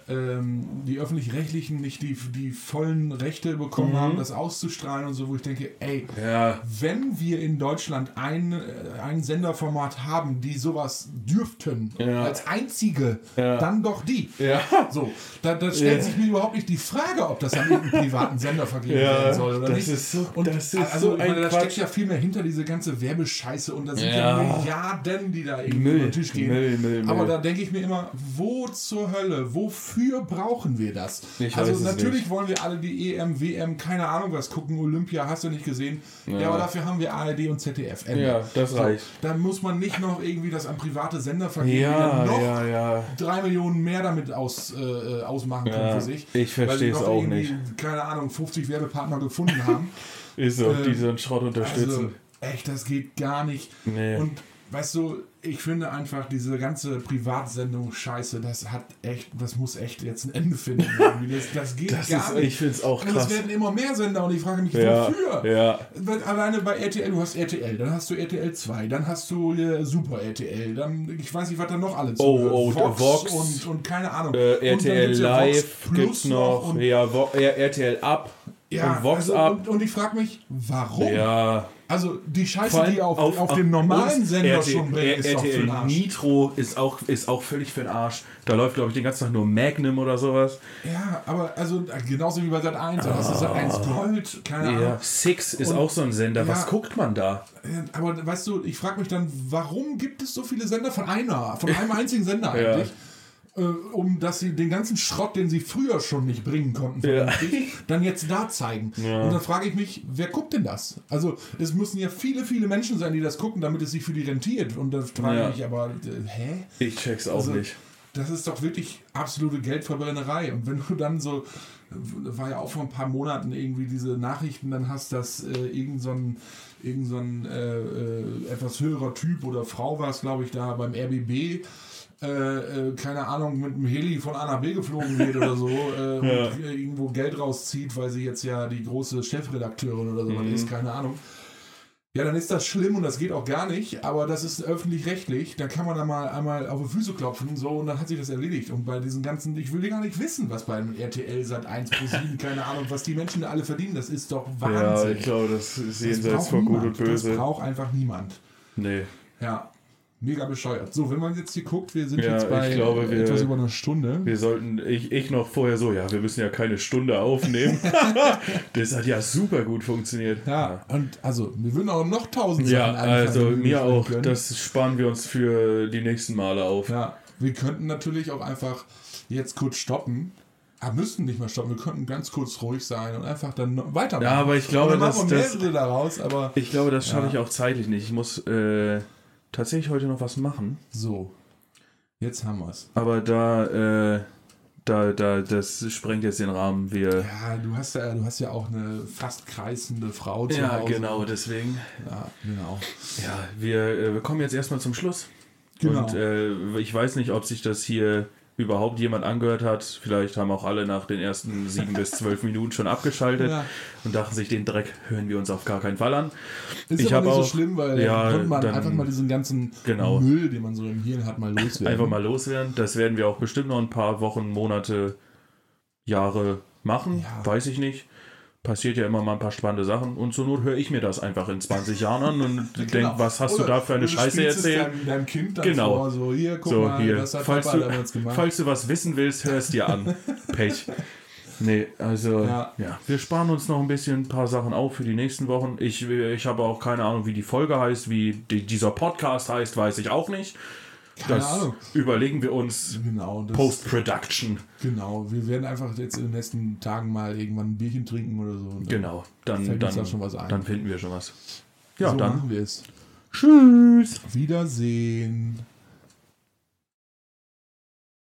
ähm, die Öffentlich-Rechtlichen nicht die, die vollen Rechte bekommen Mhm. haben, das auszustrahlen und so, wo ich denke, ey, Ja, wenn wir in Deutschland ein, äh, ein Senderformat haben, die sowas dürften, Ja. als einzige, Ja. dann doch die. So, da, da stellt sich mir überhaupt nicht die Frage, ob das an irgendeinen privaten Sender vergeben werden soll oder das nicht. ist so- und das ist also, so meine, ein da steckt ja viel mehr hinter diese ganze Werbescheiße und da sind ja. Milliarden, die da irgendwie Müll, über den Tisch gehen. Müll, Müll. Aber da denke ich mir immer, wo zur Hölle, wofür wofür brauchen wir das? Ich also natürlich nicht. wollen wir alle die EM, WM, keine Ahnung was gucken, Olympia hast du nicht gesehen. Ja, aber dafür haben wir ARD und ZDF. Ende. Ja, das reicht. Dann muss man nicht noch irgendwie das an private Sender vergeben, die Ja, dann noch ja, ja. drei Millionen mehr damit aus, äh, ausmachen können Ja, für sich. ich verstehe es auch nicht. Keine Ahnung, 50 Werbepartner gefunden haben. Ist so, Äh, die so einen Schrott unterstützen. Also, echt, das geht gar nicht. Nee. Und weißt du, ich finde einfach diese ganze Privatsendung Scheiße, das hat echt, das muss echt jetzt ein Ende finden. Das, das geht das gar ist, nicht. ich finde es auch und es krass. werden immer mehr Sender und ich frage mich, Ja, wofür? ja. Alleine bei RTL, du hast RTL, dann hast du RTL 2, dann hast du äh, Super RTL, dann, ich weiß nicht, was da noch alles Oh, oh, Vox, Vox. und, und keine Ahnung. Äh, Und dann RTL ja Live Vox Plus gibt's noch, und, ja, Vo R- RTL Up ja, und Vox also, Up. Und, und ich frage mich, warum? Ja, Also die Scheiße, die auf, auf, dem normalen Sender RTL, schon bringen, ist doch für RTL den Arsch. Nitro ist auch, ist auch völlig für den Arsch. Da läuft, glaube ich, den ganzen Tag nur Magnum oder sowas. Ja, aber also genauso wie bei Sat 1, da hast du Sat 1 Gold, keine Ahnung. Ja. Six ist Und- auch so ein Sender. Was ja. guckt man da? Aber weißt du, ich frage mich dann, warum gibt es so viele Sender von einer, von einem einzigen Sender Ja. Äh, um dass sie den ganzen Schrott, den sie früher schon nicht bringen konnten, Ja. dann jetzt da zeigen. Ja. Und dann frage ich mich, wer guckt denn das? Also es müssen ja viele, viele Menschen sein, die das gucken, damit es sich für die rentiert. Und da frage Ja. ich mich aber, äh, hä? Ich check's auch Also, nicht. Das ist doch wirklich absolute Geldverbrennerei. Und wenn du dann so, war ja auch vor ein paar Monaten irgendwie diese Nachrichten, dann hast, dass äh, irgend so ein, irgend so ein äh, äh, etwas höherer Typ oder Frau war es, glaube ich, da beim RBB. Äh, äh, keine Ahnung, mit dem Heli von A nach B geflogen wird oder so äh, und äh, irgendwo Geld rauszieht, weil sie jetzt ja die große Chefredakteurin oder so Mhm. ist, keine Ahnung. Ja, dann ist das schlimm und das geht auch gar nicht, aber das ist öffentlich-rechtlich. Da kann man dann mal einmal auf die Füße klopfen so und dann hat sich das erledigt. Und bei diesen ganzen, ich will gar nicht wissen, was beim RTL seit 1 pro 7, keine Ahnung, was die Menschen da alle verdienen, das ist doch Ja, Wahnsinn. ich glaube, das ist das jenseits braucht von Gut und Das Böse. braucht einfach niemand. Nee. Ja, mega bescheuert. So, wenn man jetzt hier guckt, wir sind Ja, jetzt bei ich glaube, wir- etwas über einer Stunde. Wir sollten, ich, ich noch vorher so, ja, wir müssen ja keine Stunde aufnehmen. das hat ja super gut funktioniert. Ja, und also, wir würden auch noch tausend Ja, Sachen einfallen, also mir auch. können. Das sparen wir uns für die nächsten Male auf. Ja, wir könnten natürlich auch einfach jetzt kurz stoppen. Aber müssten nicht mal stoppen. Wir könnten ganz kurz ruhig sein und einfach dann weitermachen. Ja, aber ich glaube, dass- das- daraus. Aber Ich glaube, das schaffe Ja. ich auch zeitlich nicht. Ich muss äh, tatsächlich heute noch was machen. so, jetzt haben wir es. Aber da, äh, da, da, das sprengt jetzt den Rahmen. Wir. Ja, du hast ja, du hast ja auch eine fast kreisende Frau zu Ja, Hause. genau, deswegen. Ja, genau. Ja, wir, äh, wir kommen jetzt erstmal zum Schluss. Genau. Und äh, ich weiß nicht, ob sich das hier überhaupt jemand angehört hat. Vielleicht haben auch alle nach den ersten sieben bis zwölf Minuten schon abgeschaltet Ja. und dachten sich, den Dreck hören wir uns auf gar keinen Fall an. Ist Ich aber nicht so auch- schlimm, weil ja, dann man dann- einfach mal diesen ganzen Genau. Müll, den man so im Hirn hat, mal loswerden. Einfach mal loswerden. Das werden wir auch bestimmt noch ein paar Wochen, Monate, Jahre machen. Ja. Weiß ich nicht. Passiert ja immer mal ein paar spannende Sachen. Und zur Not höre ich mir das einfach in 20 Jahren an und Genau. denke, was hast Oder du da für eine Scheiße erzählt? Deinem, deinem Kind dann Genau. so hier, guck So, mal, hier. das hat Falls Papa du, damals gemacht. falls du was wissen willst, hör es dir an. Pech. Nee, also Ja. ja. wir sparen uns noch ein bisschen ein paar Sachen auf für die nächsten Wochen. Ich, ich habe auch keine Ahnung, wie die Folge heißt, wie die, dieser Podcast heißt, weiß ich auch nicht. Keine das Ahnung. überlegen wir uns Genau, Post-Production. genau. Wir werden einfach jetzt in den nächsten Tagen mal irgendwann ein Bierchen trinken oder so. Und Genau, dann, dann, da schon was ein. dann finden wir schon was. Ja, so dann machen wir es. tschüss. Wiedersehen.